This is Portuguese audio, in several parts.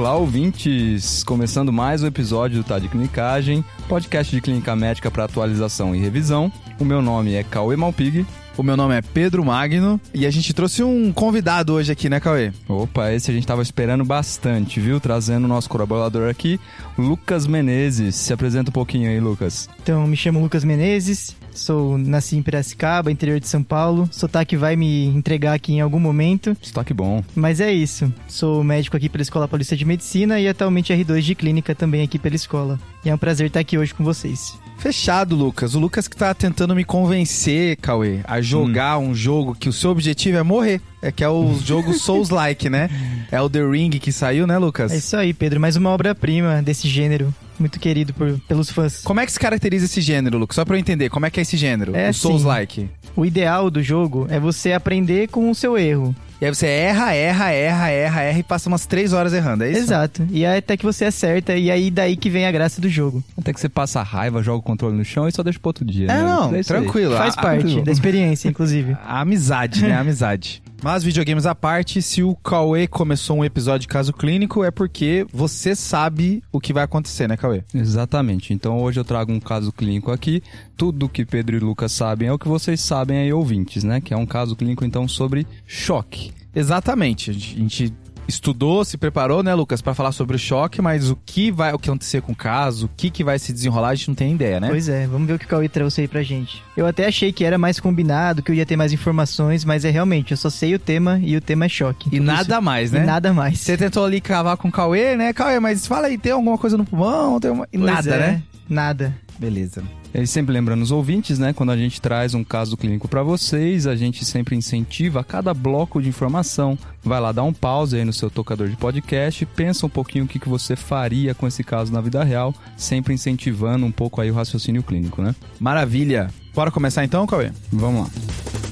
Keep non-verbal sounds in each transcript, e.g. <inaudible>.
Olá, ouvintes! Começando mais um episódio do Tá de Clinicagem, podcast de clínica médica para atualização e revisão. O meu nome é Cauê Malpig. O meu nome é Pedro Magno e a gente trouxe um convidado hoje aqui, né, Cauê? Opa, esse a gente tava esperando bastante, viu? Trazendo o nosso colaborador aqui, Lucas Menezes. Se apresenta um pouquinho aí, Lucas. Então, me chamo Lucas Menezes, sou nasci em Piracicaba, interior de São Paulo. Sotaque vai me entregar aqui em algum momento. Sotaque bom. Mas é isso. Sou médico aqui pela Escola Paulista de Medicina e atualmente R2 de clínica também aqui pela escola. E é um prazer estar aqui hoje com vocês. Fechado, Lucas. O Lucas que tá tentando me convencer, Cauê, a jogar hum. um jogo que o seu objetivo é morrer. É que é o <laughs> jogo Souls-like, né? É o The Ring que saiu, né, Lucas? É isso aí, Pedro. Mais uma obra-prima desse gênero. Muito querido por, pelos fãs. Como é que se caracteriza esse gênero, Lucas? Só pra eu entender, como é que é esse gênero? É o Souls-like. O ideal do jogo é você aprender com o seu erro. E aí você erra, erra, erra, erra, erra e passa umas três horas errando, é isso? Exato. E aí até que você acerta, e aí daí que vem a graça do jogo. Até que você passa raiva, joga o controle no chão e só deixa pro outro dia. É, né? não, é tranquilo. Faz a, parte a, da experiência, inclusive. <laughs> A amizade, né? A amizade. Mas videogames à parte, se o Cauê começou um episódio de caso clínico, é porque você sabe o que vai acontecer, né, Cauê? Exatamente. Então hoje eu trago um caso clínico aqui. Tudo que Pedro e Lucas sabem é o que vocês sabem aí, ouvintes, né? Que é um caso clínico, então, sobre choque. Exatamente. A gente estudou, se preparou, né, Lucas, para falar sobre o choque, mas o que vai o que acontecer com o caso, o que, que vai se desenrolar, a gente não tem ideia, né? Pois é, vamos ver o que o Cauê trouxe aí pra gente. Eu até achei que era mais combinado, que eu ia ter mais informações, mas é realmente, eu só sei o tema e o tema é choque. E nada isso... mais, né? E nada mais. Você tentou ali cavar com o Cauê, né? Cauê, mas fala aí, tem alguma coisa no pulmão? Tem uma... nada, é, né? Nada. Beleza. E sempre lembrando os ouvintes, né? Quando a gente traz um caso clínico para vocês, a gente sempre incentiva cada bloco de informação. Vai lá dar um pause aí no seu tocador de podcast, pensa um pouquinho o que, que você faria com esse caso na vida real, sempre incentivando um pouco aí o raciocínio clínico, né? Maravilha! Bora começar então, Cauê? Vamos lá.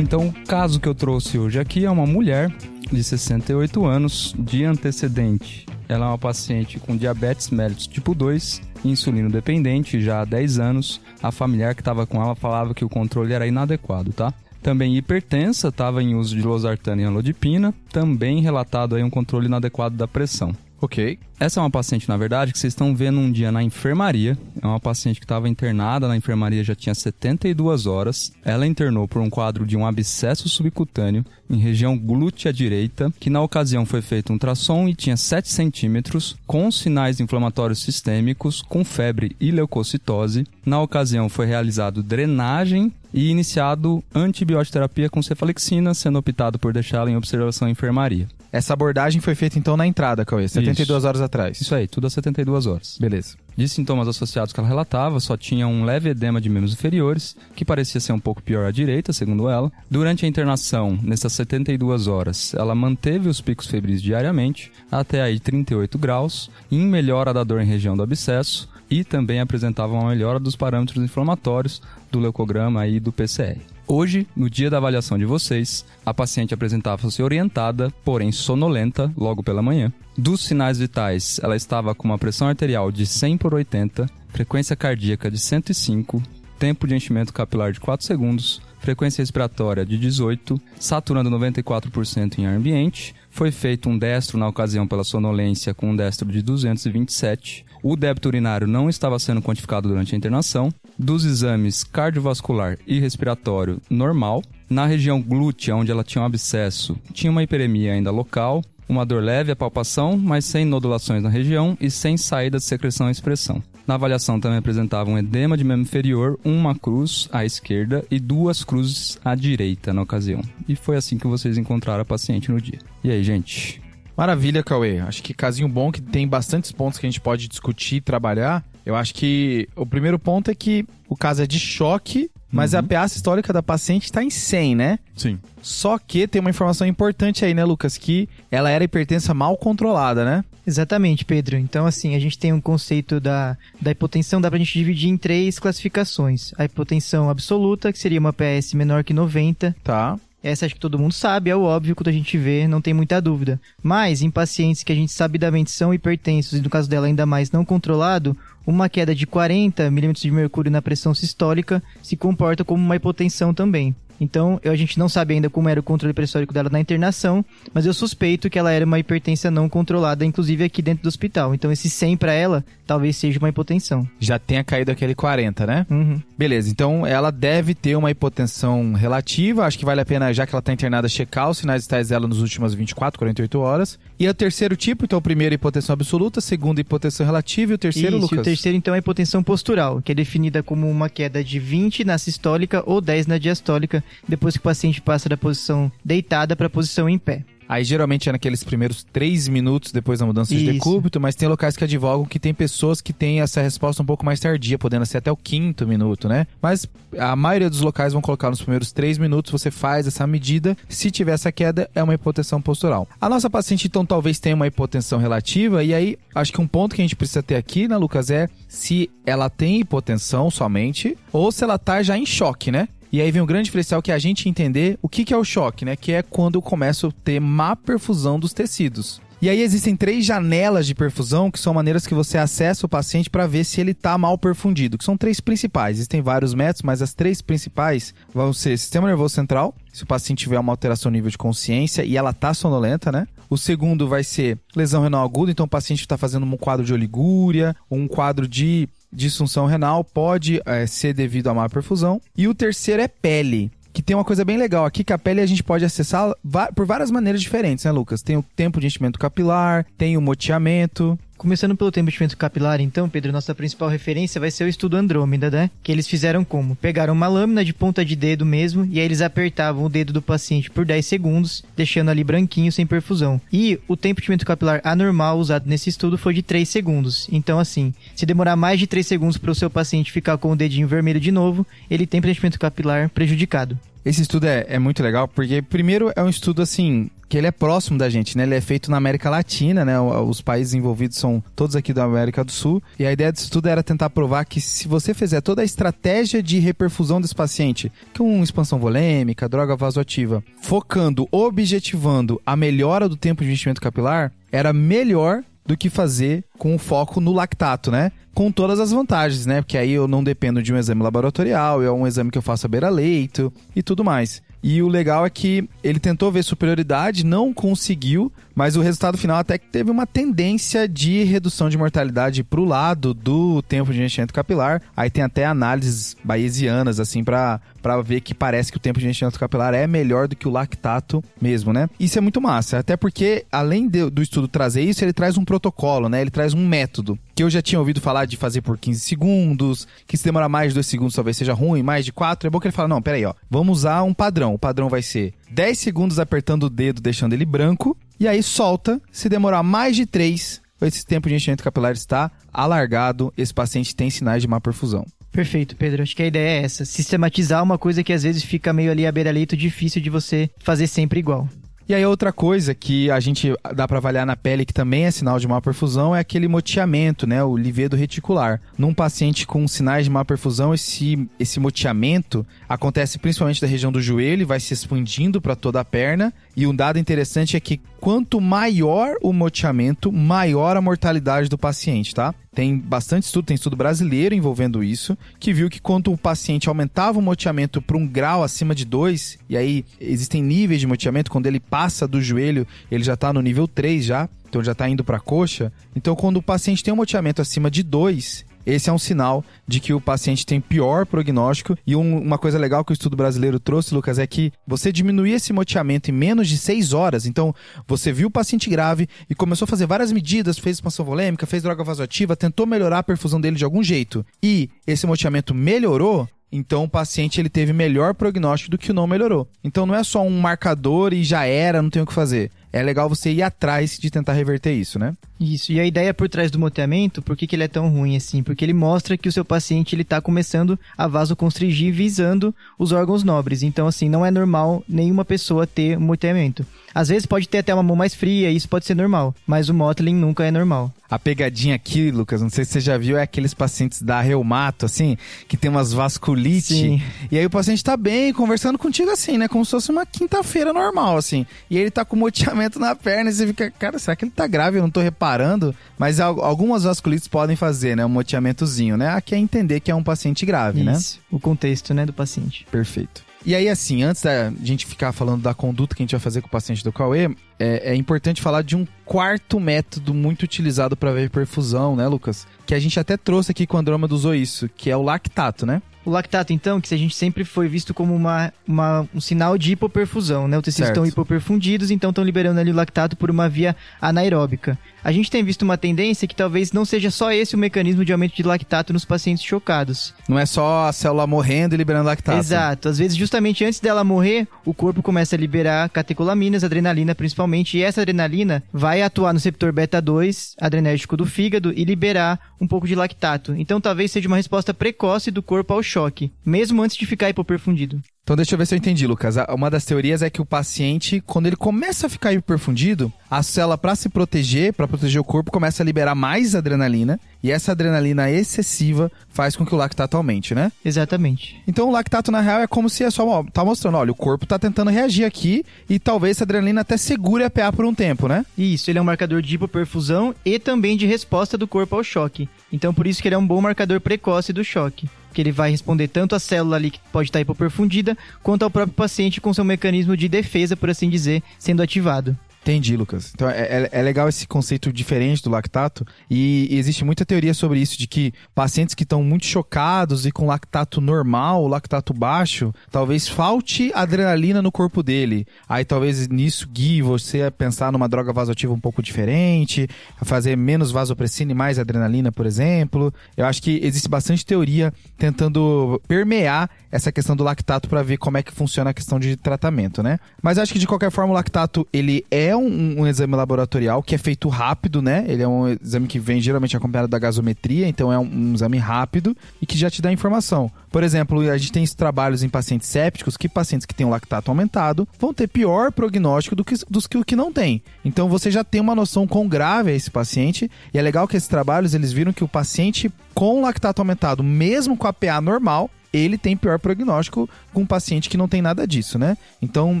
Então, o caso que eu trouxe hoje aqui é uma mulher de 68 anos de antecedente. Ela é uma paciente com diabetes mellitus tipo 2, insulino dependente já há 10 anos. A familiar que estava com ela falava que o controle era inadequado, tá? Também hipertensa, estava em uso de losartana e anlodipina. Também relatado aí um controle inadequado da pressão. Ok. Essa é uma paciente, na verdade, que vocês estão vendo um dia na enfermaria. É uma paciente que estava internada na enfermaria já tinha 72 horas. Ela internou por um quadro de um abscesso subcutâneo em região glútea direita, que na ocasião foi feito um ultrassom e tinha 7 centímetros, com sinais inflamatórios sistêmicos, com febre e leucocitose. Na ocasião foi realizado drenagem e iniciado antibioterapia com cefalexina, sendo optado por deixá-la em observação em enfermaria. Essa abordagem foi feita então na entrada, Cauê, 72 Isso. horas atrás. Isso aí, tudo a 72 horas. Beleza. De sintomas associados que ela relatava, só tinha um leve edema de membros inferiores, que parecia ser um pouco pior à direita, segundo ela. Durante a internação, nessas 72 horas, ela manteve os picos febris diariamente, até aí 38 graus, em melhora da dor em região do abscesso, e também apresentava uma melhora dos parâmetros inflamatórios do leucograma e do PCR. Hoje, no dia da avaliação de vocês, a paciente apresentava-se orientada, porém sonolenta, logo pela manhã. Dos sinais vitais, ela estava com uma pressão arterial de 100 por 80, frequência cardíaca de 105, tempo de enchimento capilar de 4 segundos, frequência respiratória de 18, saturando 94% em ar ambiente. Foi feito um destro na ocasião pela sonolência com um destro de 227. O débito urinário não estava sendo quantificado durante a internação dos exames cardiovascular e respiratório normal. Na região glútea, onde ela tinha um abscesso, tinha uma hiperemia ainda local, uma dor leve à palpação, mas sem nodulações na região e sem saída de secreção e expressão. Na avaliação também apresentava um edema de membro inferior, uma cruz à esquerda e duas cruzes à direita na ocasião. E foi assim que vocês encontraram a paciente no dia. E aí, gente? Maravilha, Cauê. Acho que casinho bom que tem bastantes pontos que a gente pode discutir e trabalhar. Eu acho que o primeiro ponto é que o caso é de choque, mas uhum. a PA histórica da paciente está em 100, né? Sim. Só que tem uma informação importante aí, né, Lucas? Que ela era hipertensa mal controlada, né? Exatamente, Pedro. Então, assim, a gente tem um conceito da, da hipotensão, dá pra gente dividir em três classificações. A hipotensão absoluta, que seria uma PS menor que 90. Tá Essa acho que todo mundo sabe, é o óbvio quando a gente vê, não tem muita dúvida. Mas em pacientes que a gente sabidamente são hipertensos, e no caso dela ainda mais não controlado, uma queda de 40 milímetros de mercúrio na pressão sistólica se comporta como uma hipotensão também. Então, a gente não sabe ainda como era o controle pressórico dela na internação, mas eu suspeito que ela era uma hipertensão não controlada, inclusive aqui dentro do hospital. Então, esse 100 para ela talvez seja uma hipotensão. Já tenha caído aquele 40, né? Uhum. Beleza, então ela deve ter uma hipotensão relativa. Acho que vale a pena, já que ela está internada, checar os sinais vitais dela nos últimas 24, 48 horas. E o terceiro tipo, então, o primeiro hipotensão absoluta, segundo hipotensão relativa e o terceiro, Isso, Lucas? O terceiro, então, é a hipotensão postural, que é definida como uma queda de 20 na sistólica ou 10 na diastólica, depois que o paciente passa da posição deitada para a posição em pé. Aí geralmente é naqueles primeiros três minutos depois da mudança de Isso. decúbito, mas tem locais que advogam que tem pessoas que têm essa resposta um pouco mais tardia, podendo ser até o quinto minuto, né? Mas a maioria dos locais vão colocar nos primeiros três minutos, você faz essa medida. Se tiver essa queda, é uma hipotensão postural. A nossa paciente, então, talvez tenha uma hipotensão relativa, e aí acho que um ponto que a gente precisa ter aqui, né, Lucas, é se ela tem hipotensão somente ou se ela tá já em choque, né? E aí vem o grande diferencial que é a gente entender o que, que é o choque, né? Que é quando eu começo a ter má perfusão dos tecidos. E aí existem três janelas de perfusão, que são maneiras que você acessa o paciente para ver se ele está mal perfundido, que são três principais. Existem vários métodos, mas as três principais vão ser sistema nervoso central, se o paciente tiver uma alteração no nível de consciência e ela tá sonolenta, né? O segundo vai ser lesão renal aguda, então o paciente está fazendo um quadro de oligúria, um quadro de disfunção renal, pode é, ser devido a má perfusão. E o terceiro é pele que tem uma coisa bem legal aqui, que a pele a gente pode acessar por várias maneiras diferentes, né, Lucas? Tem o tempo de enchimento capilar, tem o moteamento. Começando pelo enchimento capilar, então, Pedro, nossa principal referência vai ser o estudo Andrômeda, né? Que eles fizeram como? Pegaram uma lâmina de ponta de dedo mesmo, e aí eles apertavam o dedo do paciente por 10 segundos, deixando ali branquinho sem perfusão. E o tempo de enchimento capilar anormal usado nesse estudo foi de 3 segundos. Então, assim, se demorar mais de 3 segundos para o seu paciente ficar com o dedinho vermelho de novo, ele tem preenchimento capilar prejudicado. Esse estudo é, é, muito legal porque, primeiro, é um estudo assim que ele é próximo da gente, né? Ele é feito na América Latina, né? Os países envolvidos são todos aqui da América do Sul. E a ideia desse estudo era tentar provar que se você fizer toda a estratégia de reperfusão desse paciente, com expansão volêmica, droga vasoativa, focando, objetivando a melhora do tempo de enchimento capilar, era melhor do que fazer com foco no lactato, né? Com todas as vantagens, né? Porque aí eu não dependo de um exame laboratorial, é um exame que eu faço a beira-leito e tudo mais. E o legal é que ele tentou ver superioridade, não conseguiu, mas o resultado final até que teve uma tendência de redução de mortalidade para o lado do tempo de enchimento capilar. Aí tem até análises bayesianas, assim, para ver que parece que o tempo de enchimento capilar é melhor do que o lactato mesmo, né? Isso é muito massa, até porque, além de, do estudo trazer isso, ele traz um protocolo, né? Ele traz um método que eu já tinha ouvido falar de fazer por 15 segundos, que se demorar mais de 2 segundos talvez seja ruim, mais de 4, é bom que ele fala, não, peraí, ó, vamos usar um padrão. O padrão vai ser 10 segundos apertando o dedo, deixando ele branco, e aí solta. Se demorar mais de 3, esse tempo de enchimento capilar está alargado, esse paciente tem sinais de má perfusão. Perfeito, Pedro. Acho que a ideia é essa. Sistematizar uma coisa que às vezes fica meio ali à beira-leito, difícil de você fazer sempre igual. E aí outra coisa que a gente dá para avaliar na pele que também é sinal de má perfusão é aquele moteamento, né, o livedo reticular. Num paciente com sinais de má perfusão, esse esse moteamento acontece principalmente da região do joelho, vai se expandindo para toda a perna, e um dado interessante é que quanto maior o moteamento, maior a mortalidade do paciente, tá? Tem bastante estudo, tem estudo brasileiro envolvendo isso, que viu que quando o paciente aumentava o moteamento para um grau acima de 2, e aí existem níveis de moteamento, quando ele passa do joelho, ele já está no nível 3 já, então já está indo para a coxa. Então, quando o paciente tem um moteamento acima de 2, esse é um sinal de que o paciente tem pior prognóstico. E um, uma coisa legal que o estudo brasileiro trouxe, Lucas, é que você diminuir esse moteamento em menos de 6 horas. Então, você viu o paciente grave e começou a fazer várias medidas, fez expansão volêmica, fez droga vasoativa, tentou melhorar a perfusão dele de algum jeito. E esse moteamento melhorou, então o paciente ele teve melhor prognóstico do que o não melhorou. Então não é só um marcador e já era, não tem o que fazer é legal você ir atrás de tentar reverter isso, né? Isso, e a ideia por trás do moteamento, por que, que ele é tão ruim assim? Porque ele mostra que o seu paciente ele tá começando a vasoconstrigir visando os órgãos nobres. Então, assim, não é normal nenhuma pessoa ter moteamento. Às vezes pode ter até uma mão mais fria, isso pode ser normal, mas o mottling nunca é normal. A pegadinha aqui, Lucas, não sei se você já viu, é aqueles pacientes da reumato, assim, que tem umas vasculite. Sim. E aí o paciente tá bem, conversando contigo assim, né? Como se fosse uma quinta-feira normal, assim. E ele tá com moteamento na perna e você fica, cara, será que ele tá grave? Eu não tô reparando. Mas al- algumas vasculites podem fazer, né? Um moteamentozinho, né? Aqui é entender que é um paciente grave, né? Isso, o contexto, né, do paciente. Perfeito. E aí, assim, antes da gente ficar falando da conduta que a gente vai fazer com o paciente do Cauê, é, é importante falar de um quarto método muito utilizado para ver perfusão, né, Lucas? Que a gente até trouxe aqui com o Andrômeda usou isso, que é o lactato, né? O lactato, então, que a gente sempre foi visto como uma, uma- um sinal de hipoperfusão, né? Os tecidos Certo. estão hipoperfundidos, então estão liberando ali o lactato por uma via anaeróbica. A gente tem visto uma tendência que talvez não seja só esse o mecanismo de aumento de lactato nos pacientes chocados. Não é só a célula morrendo e liberando lactato. Exato. Às vezes, justamente antes dela morrer, o corpo começa a liberar catecolaminas, adrenalina principalmente, e essa adrenalina vai atuar no receptor beta 2, adrenérgico do fígado, e liberar um pouco de lactato. Então, talvez seja uma resposta precoce do corpo ao choque, mesmo antes de ficar hipoperfundido. Então deixa eu ver se eu entendi, Lucas. A- Uma das teorias é que o paciente, quando ele começa a ficar hiperfundido, a célula, para se proteger, para proteger o corpo, começa a liberar mais adrenalina. E essa adrenalina excessiva faz com que o lactato aumente, né? Exatamente. Então o lactato, na real, é como se é só ó, tá mostrando, olha, o corpo tá tentando reagir aqui e talvez essa adrenalina até segure a PA por um tempo, né? Isso, ele é um marcador de hipoperfusão e também de resposta do corpo ao choque. Então, por isso que ele é um bom marcador precoce do choque. Que ele vai responder tanto à célula ali que pode estar hipoperfundida, quanto ao próprio paciente com seu mecanismo de defesa, por assim dizer, sendo ativado. Entendi, Lucas. Então é, é- é legal esse conceito diferente do lactato e, e existe muita teoria sobre isso, de que pacientes que estão muito chocados e com lactato normal, lactato baixo, talvez falte adrenalina no corpo dele. Aí talvez nisso guie você a pensar numa droga vasoativa um pouco diferente, a fazer menos vasopressina e mais adrenalina, por exemplo. Eu acho que existe bastante teoria tentando permear essa questão do lactato para ver como é que funciona a questão de tratamento, né? Mas acho que de qualquer forma o lactato ele é um, um exame laboratorial que é feito rápido, né? Ele é um exame que vem geralmente acompanhado da gasometria, então é um, um exame rápido e que já te dá informação. Por exemplo, a gente tem trabalhos em pacientes sépticos que pacientes que têm o lactato aumentado vão ter pior prognóstico do que, dos que que não tem. Então você já tem uma noção quão grave é esse paciente e é legal que esses trabalhos eles viram que o paciente com lactato aumentado, mesmo com a PA normal, ele tem pior prognóstico com um paciente que não tem nada disso, né? Então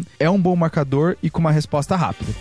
é um bom marcador e com uma resposta rápida.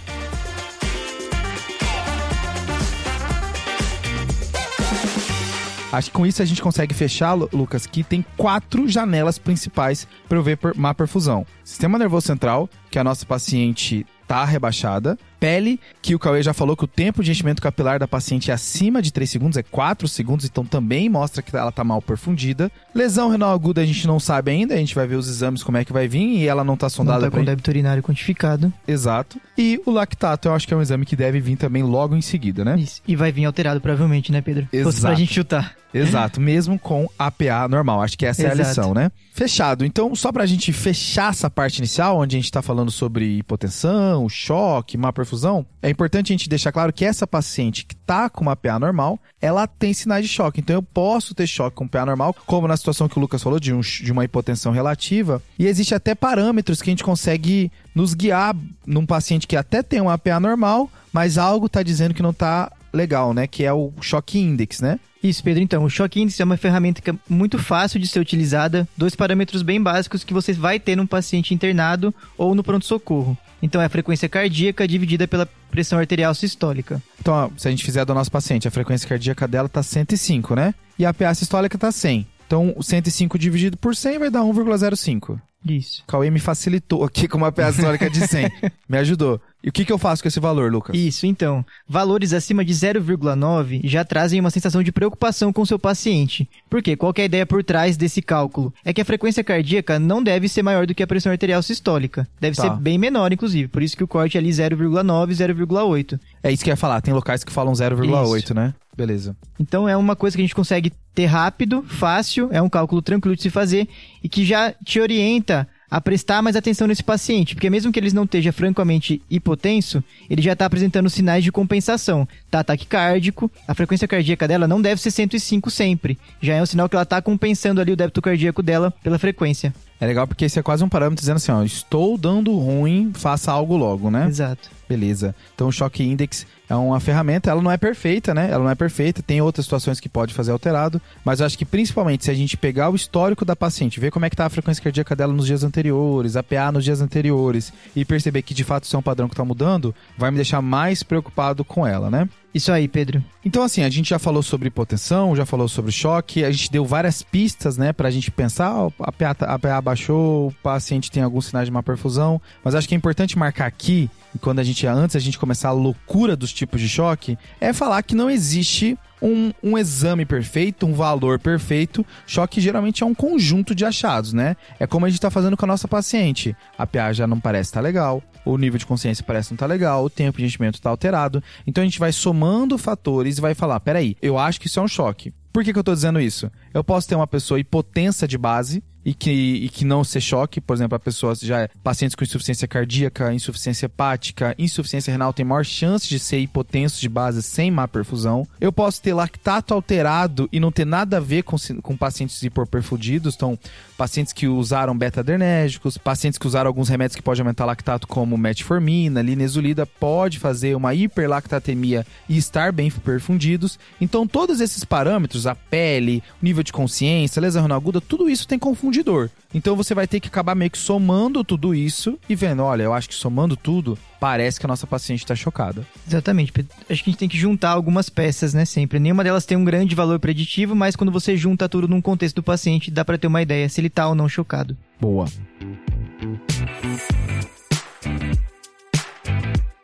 Acho que com isso a gente consegue fechar, Lu- Lucas, que tem quatro janelas principais para eu ver má perfusão. Sistema nervoso central, que a nossa paciente tá rebaixada. Pele, que o Cauê já falou que o tempo de enchimento capilar da paciente é acima de 3 segundos, é 4 segundos, então também mostra que ela tá mal perfundida. Lesão renal aguda a gente não sabe ainda, a gente vai ver os exames como é que vai vir e ela não tá Não sondada tá pra com débito urinário quantificado. Exato. E o lactato, eu acho que é um exame que deve vir também logo em seguida, né? Isso. E vai vir alterado, provavelmente, né, Pedro? Fosse pra Exato. gente chutar. Exato, <laughs> mesmo com APA normal. Acho que essa é a Exato. lição, né? Fechado. Então, só pra gente fechar essa parte inicial, onde a gente tá falando sobre hipotensão, choque, má perfusão, é importante a gente deixar claro que essa paciente que tá com uma PA normal, ela tem sinais de choque. Então, eu posso ter choque com PA normal, como na situação que o Lucas falou, de, um, de uma hipotensão relativa. E existe até parâmetros que a gente consegue nos guiar num paciente que até tem uma PA normal, mas algo tá dizendo que não tá legal, né? Que é o choque index, né? Isso, Pedro. Então, o choque índice é uma ferramenta que é muito fácil de ser utilizada. Dois parâmetros bem básicos que você vai ter num paciente internado ou no pronto-socorro. Então, é a frequência cardíaca dividida pela pressão arterial sistólica. Então, se a gente fizer do nosso paciente, a frequência cardíaca dela tá 105, né? E a PA sistólica tá 100. Então, o 105 dividido por 100 vai dar 1,05. Isso. Cauê me facilitou aqui com uma PA sistólica de 100. <laughs> me ajudou. E o que, que eu faço com esse valor, Lucas? Isso, então. Valores acima de 0,9 já trazem uma sensação de preocupação com o seu paciente. Por quê? Qual que é a ideia por trás desse cálculo? É que a frequência cardíaca não deve ser maior do que a pressão arterial sistólica. Deve Tá. ser bem menor, inclusive. Por isso que o corte é ali 0,9, 0,8. É isso que eu ia falar. Tem locais que falam 0,8, Isso. né? Beleza. Então é uma coisa que a gente consegue ter rápido, fácil, é um cálculo tranquilo de se fazer e que já te orienta a prestar mais atenção nesse paciente, porque mesmo que ele não esteja francamente hipotenso, ele já está apresentando sinais de compensação. Tá ataque cardíaco, a frequência cardíaca dela não deve ser 105 sempre. Já é um sinal que ela está compensando ali o débito cardíaco dela pela frequência. É legal porque esse é quase um parâmetro dizendo assim, ó, estou dando ruim, faça algo logo, né? Exato. Beleza. Então o Shock Index é uma ferramenta, ela não é perfeita, né? Ela não é perfeita, tem outras situações que pode fazer alterado, mas eu acho que principalmente se a gente pegar o histórico da paciente, ver como é que tá a frequência cardíaca dela nos dias anteriores, a PA nos dias anteriores e perceber que de fato isso é um padrão que tá mudando, vai me deixar mais preocupado com ela, né? Isso aí, Pedro. Então, assim, a gente já falou sobre hipotensão, já falou sobre choque, a gente deu várias pistas, né, pra gente pensar, a PA, tá- a PA baixou, o paciente tem alguns sinais de má perfusão, mas acho que é importante marcar aqui, quando a gente, antes a gente começar a loucura dos tipos de choque, é falar que não existe um, um exame perfeito, um valor perfeito. Choque geralmente é um conjunto de achados, né? É como a gente tá fazendo com a nossa paciente. A PA já não parece estar legal, o nível de consciência parece não estar legal, o tempo de enchimento está alterado. Então a gente vai somando fatores e vai falar: peraí, eu acho que isso é um choque. Por que, que eu tô dizendo isso? Eu posso ter uma pessoa hipotensa de base e que, e que não ser choque, por exemplo, a pessoa já é pacientes com insuficiência cardíaca, insuficiência hepática, insuficiência renal tem maior chance de ser hipotenso de base sem má perfusão. Eu posso ter lactato alterado e não ter nada a ver com, com pacientes hiperperfudidos, então pacientes que usaram beta-adrenérgicos, pacientes que usaram alguns remédios que podem aumentar lactato como metformina, linezolida, pode fazer uma hiperlactatemia e estar bem perfundidos. Então todos esses parâmetros, a pele, nível de consciência, lesão renal aguda, tudo isso tem confundidor. Então você vai ter que acabar meio que somando tudo isso e vendo, olha, eu acho que somando tudo, parece que a nossa paciente está chocada. Exatamente. Acho que a gente tem que juntar algumas peças, né, sempre. Nenhuma delas tem um grande valor preditivo, mas quando você junta tudo num contexto do paciente, dá pra ter uma ideia se ele tá ou não chocado. Boa.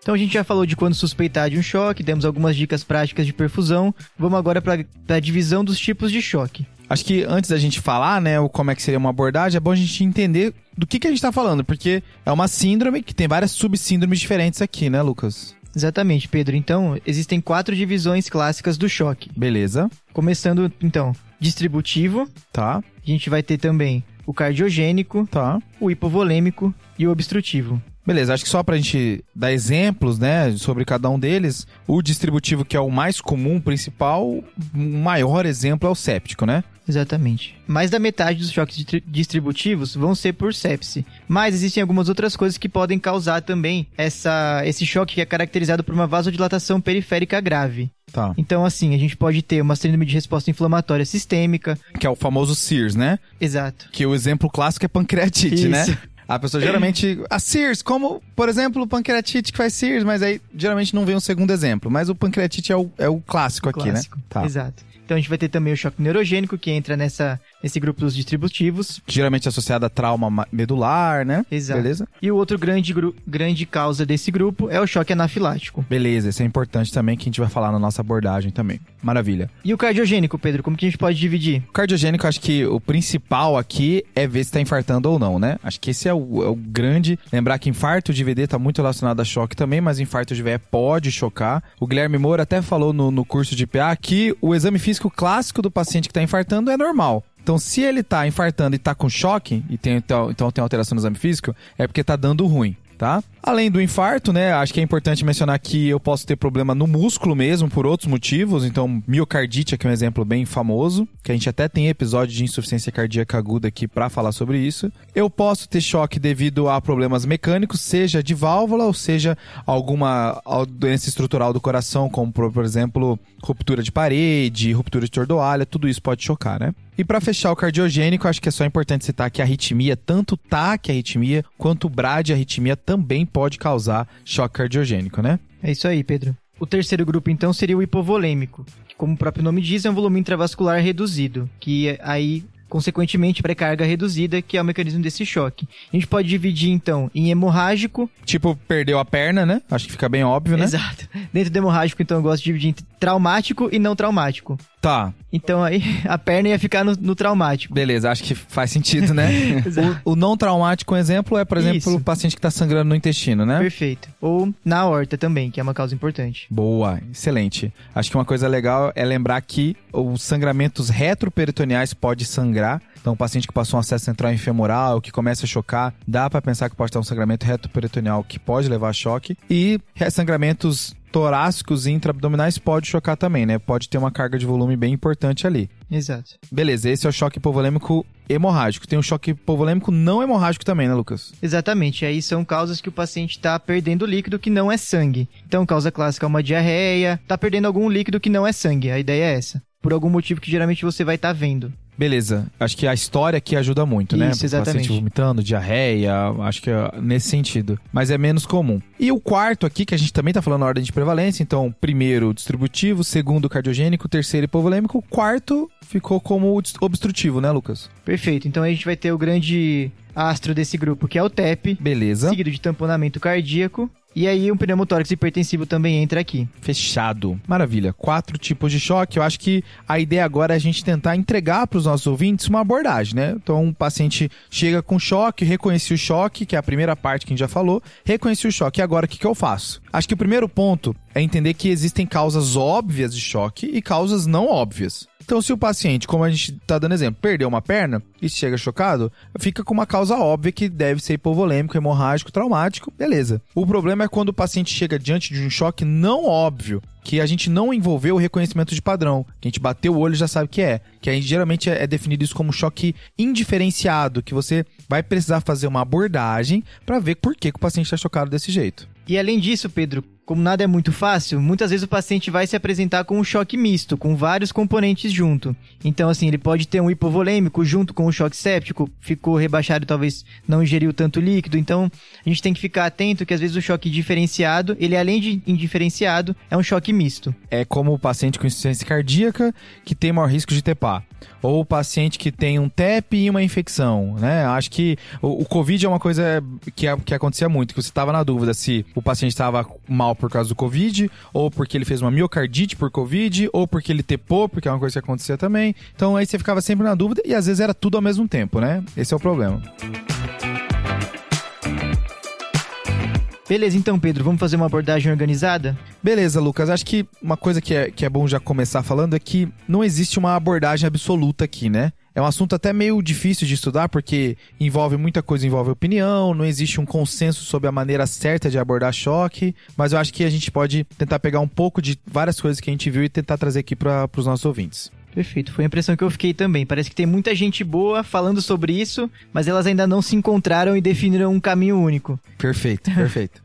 Então a gente já falou de quando suspeitar de um choque, demos algumas dicas práticas de perfusão. Vamos agora para a divisão dos tipos de choque. Acho que antes da gente falar, né, o como é que seria uma abordagem, é bom a gente entender do que, que a gente tá falando, porque é uma síndrome que tem várias subsíndromes diferentes aqui, né, Lucas? Exatamente, Pedro. Então, existem quatro divisões clássicas do choque. Beleza, Começando, então, distributivo, tá, a gente vai ter também o cardiogênico, tá. o hipovolêmico e o obstrutivo. Beleza, acho que só pra gente dar exemplos, né, sobre cada um deles, o distributivo que é o mais comum, principal, o maior exemplo é o séptico, né? Exatamente. Mais da metade dos choques distri- distributivos vão ser por sepse. Mas existem algumas outras coisas que podem causar também essa, esse choque que é caracterizado por uma vasodilatação periférica grave. Tá. Então, assim, a gente pode ter uma síndrome de resposta inflamatória sistêmica. Que é o famoso SIRS, né? Exato. Que o exemplo clássico é pancreatite, né? Isso. A pessoa geralmente. <clears throat> A SIRS, como, por exemplo, o pancreatite que faz SIRS, mas aí geralmente não vem um segundo exemplo. Mas o pancreatite é o, é o clássico aqui, Clássico. né? Tá. Exato. Então a gente vai ter também o choque neurogênico, que entra nessa, nesse grupo dos distributivos. Geralmente associado a trauma ma- medular, né? Exato. Beleza? E o outro grande, grande causa desse grupo é o choque anafilático. Beleza, isso é importante também que a gente vai falar na nossa abordagem também. Maravilha. E o cardiogênico, Pedro, como que a gente pode dividir? O cardiogênico, acho que o principal aqui é ver se tá infartando ou não, né? Acho que esse é o, é o grande. Lembrar que infarto de VD tá muito relacionado a choque também, mas infarto de VE pode chocar. O Guilherme Moura até falou no, no curso de PA que o exame físico clássico do paciente que tá infartando é normal. Então, se ele tá infartando e tá com choque, e tem, então, tem alteração no exame físico, é porque tá dando ruim. Tá? Além do infarto, né? Acho que é importante mencionar que eu posso ter problema no músculo mesmo, por outros motivos. Então, miocardite aqui é um exemplo bem famoso, que a gente até tem episódio de insuficiência cardíaca aguda aqui para falar sobre isso. Eu posso ter choque devido a problemas mecânicos, seja de válvula ou seja alguma al- doença estrutural do coração, como por exemplo, ruptura de parede, ruptura de tordoalha, tudo isso pode chocar, né? E para fechar o cardiogênico, acho que é só importante citar que a arritmia, tanto TAC arritmia quanto o BRAD arritmia também pode causar choque cardiogênico, né? É isso aí, Pedro. O terceiro grupo, então, seria o hipovolêmico, que, como o próprio nome diz, é um volume intravascular reduzido, que aí, consequentemente, pré-carga reduzida, que é o mecanismo desse choque. A gente pode dividir, então, em hemorrágico. Tipo, perdeu a perna, né? Acho que fica bem óbvio, né? Exato. Dentro do hemorrágico, então, eu gosto de dividir em traumático e não traumático. Tá, Então aí <laughs> a perna ia ficar no, no traumático. beleza, acho que faz sentido, né? <laughs> o, o não traumático, um exemplo, é, por exemplo, Isso. o paciente que tá sangrando no intestino, né? Perfeito. Ou na horta também, que é uma causa importante. Boa, excelente. Acho que uma coisa legal é lembrar que os sangramentos retroperitoneais pode sangrar. Então, o paciente que passou um acesso central femoral, que começa a chocar, dá para pensar que pode ter um sangramento retroperitoneal que pode levar a choque. E sangramentos torácicos e intraabdominais pode chocar também, né? Pode ter uma carga de volume bem importante ali. Exato. Beleza, esse é o choque hipovolêmico hemorrágico. Tem um choque hipovolêmico não hemorrágico também, né, Lucas? Exatamente. Aí são causas que o paciente está perdendo líquido que não é sangue. Então, causa clássica é uma diarreia, tá perdendo algum líquido que não é sangue. A ideia é essa. Por algum motivo que geralmente você vai estar vendo. Beleza, acho que a história aqui ajuda muito, né? Isso, exatamente. Paciente vomitando, diarreia, acho que é nesse sentido. Mas é menos comum. E o quarto aqui, que a gente também tá falando na ordem de prevalência, então, primeiro distributivo, segundo cardiogênico, terceiro hipovolêmico, quarto ficou como obstrutivo, né, Lucas? Perfeito. Então a gente vai ter o grande astro desse grupo, que é o TEP, Beleza. seguido de tamponamento cardíaco. E aí um pneumotórax hipertensivo também entra aqui. Fechado. Maravilha. Quatro tipos de choque. Eu acho que a ideia agora é a gente tentar entregar para os nossos ouvintes uma abordagem, né? Então, um paciente chega com choque, reconheci o choque, que é a primeira parte que a gente já falou, reconheci o choque. E agora, o que, que eu faço? Acho que o primeiro ponto é entender que existem causas óbvias de choque e causas não óbvias. Então, se o paciente, como a gente tá dando exemplo, perdeu uma perna e chega chocado, fica com uma causa óbvia que deve ser hipovolêmico, hemorrágico, traumático, beleza. O problema é quando o paciente chega diante de um choque não óbvio, que a gente não envolveu o reconhecimento de padrão, que a gente bateu o olho e já sabe o que é. Que aí geralmente é é definido isso como choque indiferenciado, que você vai precisar fazer uma abordagem para ver por que, que o paciente está chocado desse jeito. E além disso, Pedro, como nada é muito fácil, muitas vezes o paciente vai se apresentar com um choque misto, com vários componentes junto. Então, assim, ele pode ter um hipovolêmico junto com o choque séptico, ficou rebaixado, talvez não ingeriu tanto líquido. Então, a gente tem que ficar atento que às vezes o choque diferenciado, ele além de indiferenciado, é um choque misto. É como o paciente com insuficiência cardíaca que tem maior risco de TEPA. Ou o paciente que tem um TEP e uma infecção, né? Acho que o, o Covid é uma coisa que, é- que acontecia muito, que você estava na dúvida se o paciente estava mal por causa do Covid, ou porque ele fez uma miocardite por Covid, ou porque ele tepou, porque é uma coisa que acontecia também. Então aí você ficava sempre na dúvida e às vezes era tudo ao mesmo tempo, né? Esse é o problema. Beleza, então, Pedro, vamos fazer uma abordagem organizada? Beleza, Lucas. Acho que uma coisa que é, que é bom já começar falando é que não existe uma abordagem absoluta aqui, né? É um assunto até meio difícil de estudar porque envolve muita coisa, envolve opinião, não existe um consenso sobre a maneira certa de abordar choque, mas eu acho que a gente pode tentar pegar um pouco de várias coisas que a gente viu e tentar trazer aqui para os nossos ouvintes. Perfeito, foi a impressão que eu fiquei também. Parece que tem muita gente boa falando sobre isso, mas elas ainda não se encontraram e definiram um caminho único. Perfeito, <laughs> perfeito.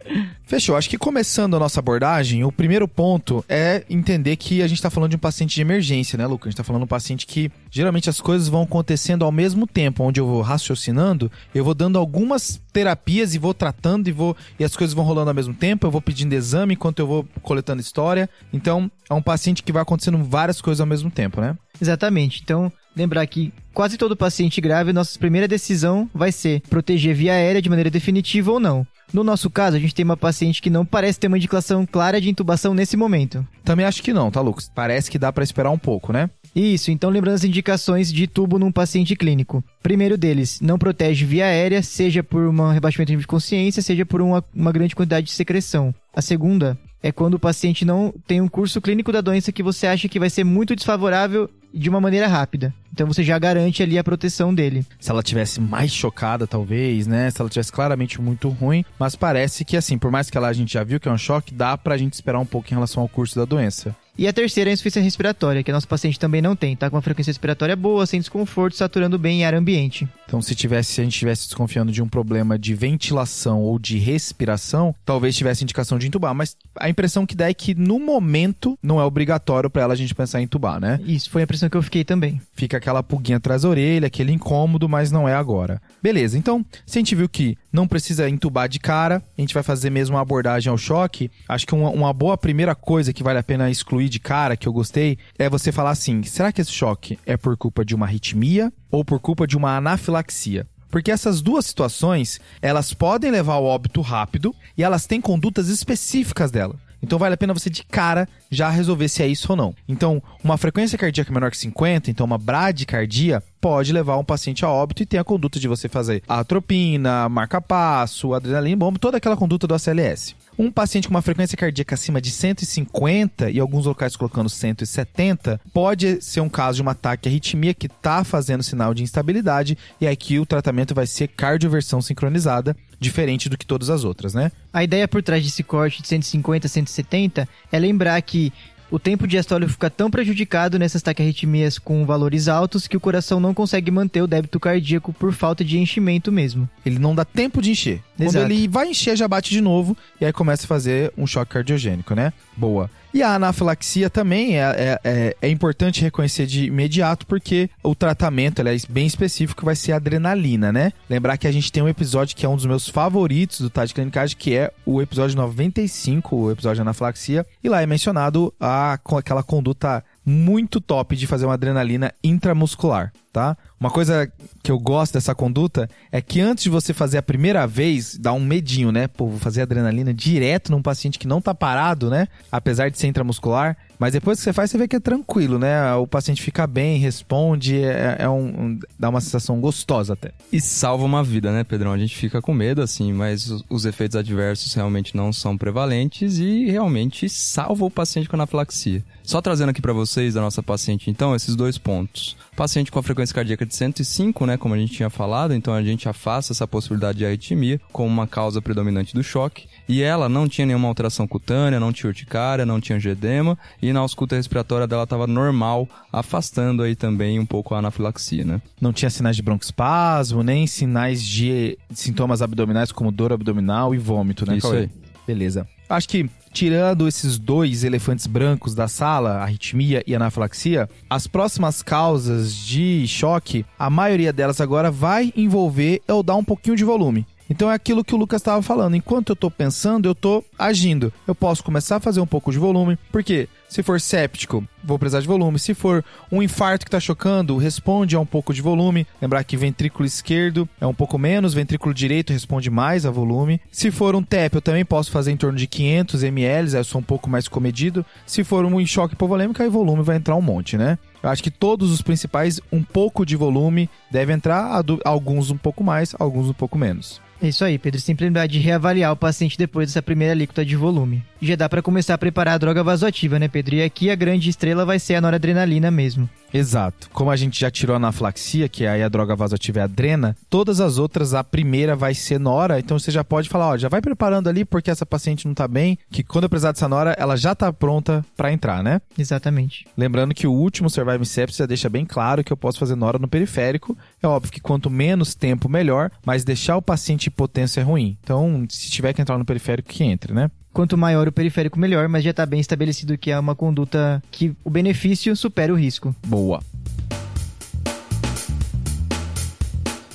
Fechou. Acho que começando a nossa abordagem, o primeiro ponto é entender que a gente está falando de um paciente de emergência, né, Lucas? A gente está falando de um paciente que geralmente as coisas vão acontecendo ao mesmo tempo, onde eu vou raciocinando, eu vou dando algumas terapias e vou tratando e vou e as coisas vão rolando ao mesmo tempo, eu vou pedindo exame enquanto eu vou coletando história. Então, é um paciente que vai acontecendo várias coisas ao mesmo tempo, né? Exatamente. Então, lembrar que quase todo paciente grave, nossa primeira decisão vai ser proteger via aérea de maneira definitiva ou não. No nosso caso, a gente tem uma paciente que não parece ter uma indicação clara de intubação nesse momento. Também acho que não, tá, Lucas? Parece que dá para esperar um pouco, né? Isso, então lembrando as indicações de tubo num paciente clínico. Primeiro deles, não protege via aérea, seja por um rebaixamento de consciência, seja por uma, uma grande quantidade de secreção. A segunda é quando o paciente não tem um curso clínico da doença que você acha que vai ser muito desfavorável de uma maneira rápida. Então você já garante ali a proteção dele. Se ela tivesse mais chocada, talvez, né? Se ela tivesse claramente muito ruim, mas parece que assim, por mais que ela a gente já viu que é um choque, dá pra gente esperar um pouco em relação ao curso da doença. E a terceira é a insuficiência respiratória, que a nossa paciente também não tem. Tá com uma frequência respiratória boa, sem desconforto, saturando bem em ar ambiente. Então, se tivesse, se a gente estivesse desconfiando de um problema de ventilação ou de respiração, talvez tivesse indicação de entubar. Mas a impressão que dá é que no momento não é obrigatório pra ela a gente pensar em entubar, né? Isso foi a impressão que eu fiquei também. Fica aquela pulguinha atrás da orelha, aquele incômodo, mas não é agora. Beleza, então, se a gente viu que não precisa entubar de cara, a gente vai fazer mesmo uma abordagem ao choque. Acho que uma, uma boa primeira coisa que vale a pena excluir de cara, que eu gostei, é você falar assim: será que esse choque é por culpa de uma arritmia ou por culpa de uma anafilaxia? Porque essas duas situações, elas podem levar ao óbito rápido e elas têm condutas específicas dela. Então vale a pena você de cara já resolver se é isso ou não. Então, uma frequência cardíaca menor que 50, então uma bradicardia, pode levar um paciente a óbito e tem a conduta de você fazer a atropina, marca-passo, adrenalina, bom, toda aquela conduta do ACLS. Um paciente com uma frequência cardíaca acima de 150 e alguns locais colocando 170, pode ser um caso de um ataque arritmia que está fazendo sinal de instabilidade e aqui o tratamento vai ser cardioversão sincronizada, diferente do que todas as outras, né? A ideia por trás desse corte de 150 a 170 é lembrar que o tempo diastólico fica tão prejudicado nessas taquiarritmias com valores altos que o coração não consegue manter o débito cardíaco por falta de enchimento mesmo. Ele não dá tempo de encher. Quando Exato. ele vai encher, já bate de novo e aí começa a fazer um choque cardiogênico, né? Boa. E a anafilaxia também é, é, é, é importante reconhecer de imediato porque o tratamento é bem específico, vai ser adrenalina, né? Lembrar que a gente tem um episódio que é um dos meus favoritos do Tade Clinicagem, que é o episódio 95, o episódio de anafilaxia, e lá é mencionado a, aquela conduta muito top de fazer uma adrenalina intramuscular, tá? Uma coisa que eu gosto dessa conduta é que antes de você fazer a primeira vez, dá um medinho, né? Pô, vou fazer adrenalina direto num paciente que não tá parado, né? Apesar de ser intramuscular. Mas depois que você faz, você vê que é tranquilo, né? O paciente fica bem, responde, é, é um, um- dá uma sensação gostosa até. E salva uma vida, né, Pedrão? A gente fica com medo, assim, mas os, os efeitos adversos realmente não são prevalentes e realmente salva o paciente com anafilaxia. Só trazendo aqui pra vocês da nossa paciente, então, esses dois pontos. Paciente com a frequência cardíaca de 105, né, como a gente tinha falado, então a gente afasta essa possibilidade de arritmia como uma causa predominante do choque. E ela não tinha nenhuma alteração cutânea, não tinha urticária, não tinha angedema e na ausculta respiratória dela estava normal, afastando aí também um pouco a anafilaxia, né? Não tinha sinais de broncoespasmo, nem sinais de sintomas abdominais como dor abdominal e vômito, né? Isso Cauê? aí. Beleza. Acho que, tirando esses dois elefantes brancos da sala, arritmia e anafilaxia, as próximas causas de choque, a maioria delas agora vai envolver eu dar um pouquinho de volume. Então é aquilo que o Lucas estava falando. Enquanto eu tô pensando, eu tô agindo. Eu posso começar a fazer um pouco de volume, porque se for séptico, vou precisar de volume. Se for um infarto que tá chocando, responde a um pouco de volume. Lembrar que ventrículo esquerdo é um pouco menos, ventrículo direito responde mais a volume. Se for um TEP, eu também posso fazer em torno de 500 ml, eu sou um pouco mais comedido. Se for um choque hipovolêmico, aí volume vai entrar um monte, né? Eu acho que todos os principais, um pouco de volume deve entrar, alguns um pouco mais, alguns um pouco menos. É isso aí, Pedro. Sempre lembrar de reavaliar o paciente depois dessa primeira alíquota de volume. E já dá pra começar a preparar a droga vasoativa, né, Pedro? E aqui a grande estrela vai ser a noradrenalina mesmo. Exato. Como a gente já tirou a anafilaxia, que aí a droga vasoativa é a adrena, todas as outras, a primeira vai ser nora, então você já pode falar, ó, já vai preparando ali porque essa paciente não tá bem, que quando eu precisar dessa nora, ela já tá pronta pra entrar, né? Exatamente. Lembrando que o último Survive Sepsis já deixa bem claro que eu posso fazer nora no periférico. É óbvio que quanto menos tempo, melhor, mas deixar o paciente hipotenso é ruim. Então, se tiver que entrar no periférico, que entre, né? Quanto maior o periférico, melhor, mas já tá bem estabelecido que é uma conduta que o benefício supera o risco. Boa.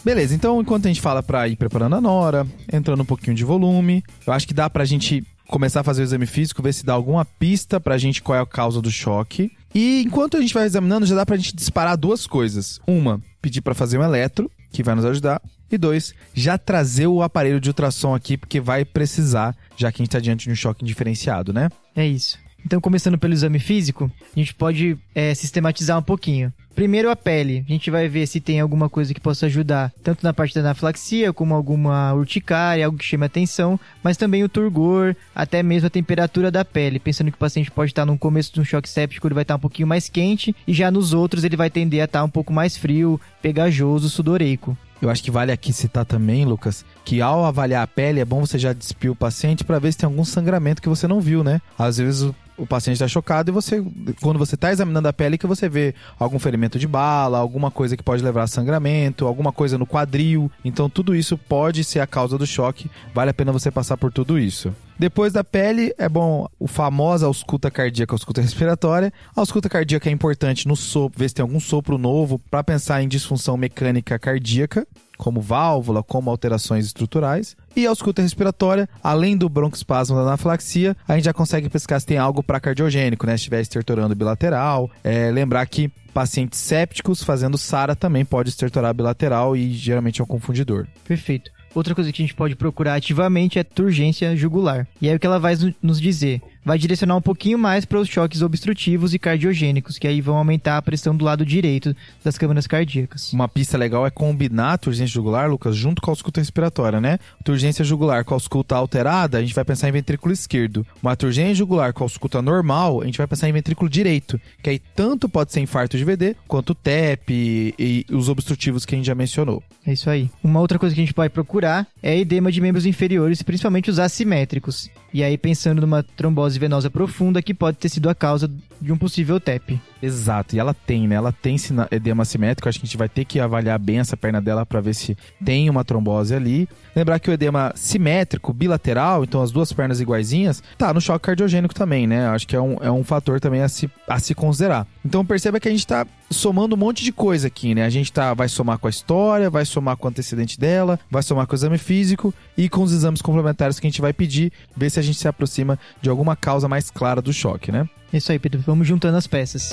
Beleza, então enquanto a gente fala pra ir preparando a nora, entrando um pouquinho de volume, eu acho que dá pra gente começar a fazer o exame físico, ver se dá alguma pista pra gente qual é a causa do choque. E enquanto a gente vai examinando, já dá pra gente disparar duas coisas. Uma, pedir pra fazer um eletro, que vai nos ajudar. E dois, já trazer o aparelho de ultrassom aqui, porque vai precisar, já que a gente tá diante de um choque diferenciado, né? É isso. Então, começando pelo exame físico, a gente pode é, sistematizar um pouquinho. Primeiro, a pele. A gente vai ver se tem alguma coisa que possa ajudar, tanto na parte da anafilaxia, como alguma urticária, algo que chame atenção, mas também o turgor, até mesmo a temperatura da pele. Pensando que o paciente pode estar no começo de um choque séptico, ele vai estar um pouquinho mais quente, e já nos outros ele vai tender a estar um pouco mais frio, pegajoso, sudoreico. Eu acho que vale aqui citar também, Lucas, que ao avaliar a pele é bom você já despir o paciente para ver se tem algum sangramento que você não viu, né? Às vezes o, o paciente está chocado e você, quando você está examinando a pele, que você vê algum ferimento de bala, alguma coisa que pode levar a sangramento, alguma coisa no quadril. Então tudo isso pode ser a causa do choque. Vale a pena você passar por tudo isso. Depois da pele, é bom o famosa ausculta cardíaca, ausculta respiratória. A ausculta cardíaca é importante no sopro, ver se tem algum sopro novo para pensar em disfunção mecânica cardíaca, como válvula, como alterações estruturais. E a ausculta respiratória, além do broncoespasmo da anafilaxia, a gente já consegue pescar se tem algo para cardiogênico, né? Se estiver estertorando bilateral. É, lembrar que pacientes sépticos fazendo SARA também pode estertorar bilateral e geralmente é um confundidor. Perfeito. Outra coisa que a gente pode procurar ativamente é turgência jugular. E aí o que ela vai nos dizer? Vai direcionar um pouquinho mais para os choques obstrutivos e cardiogênicos, que aí vão aumentar a pressão do lado direito das câmaras cardíacas. Uma pista legal é combinar a turgência jugular, Lucas, junto com a ausculta respiratória, né? Turgência jugular com a ausculta alterada, a gente vai pensar em ventrículo esquerdo. Uma turgência jugular com a ausculta normal, a gente vai pensar em ventrículo direito, que aí tanto pode ser infarto de VD, quanto TEP e, e os obstrutivos que a gente já mencionou. É isso aí. Uma outra coisa que a gente pode procurar é edema de membros inferiores, principalmente os assimétricos. E aí pensando numa trombose venosa profunda que pode ter sido a causa de um possível TEP. Exato, e ela tem, né? Ela tem edema assimétrico, acho que a gente vai ter que avaliar bem essa perna dela para ver se tem uma trombose ali. Lembrar que o edema simétrico, bilateral, então as duas pernas iguaizinhas, tá no choque cardiogênico também, né? Acho que é um, é um fator também a se, a se considerar. Então perceba que a gente tá somando um monte de coisa aqui, né? A gente tá, vai somar com a história, vai somar com o antecedente dela, vai somar com o exame físico e com os exames complementares que a gente vai pedir, ver se a gente se aproxima de alguma causa mais clara do choque, né? É isso aí, Pedro. Vamos juntando as peças.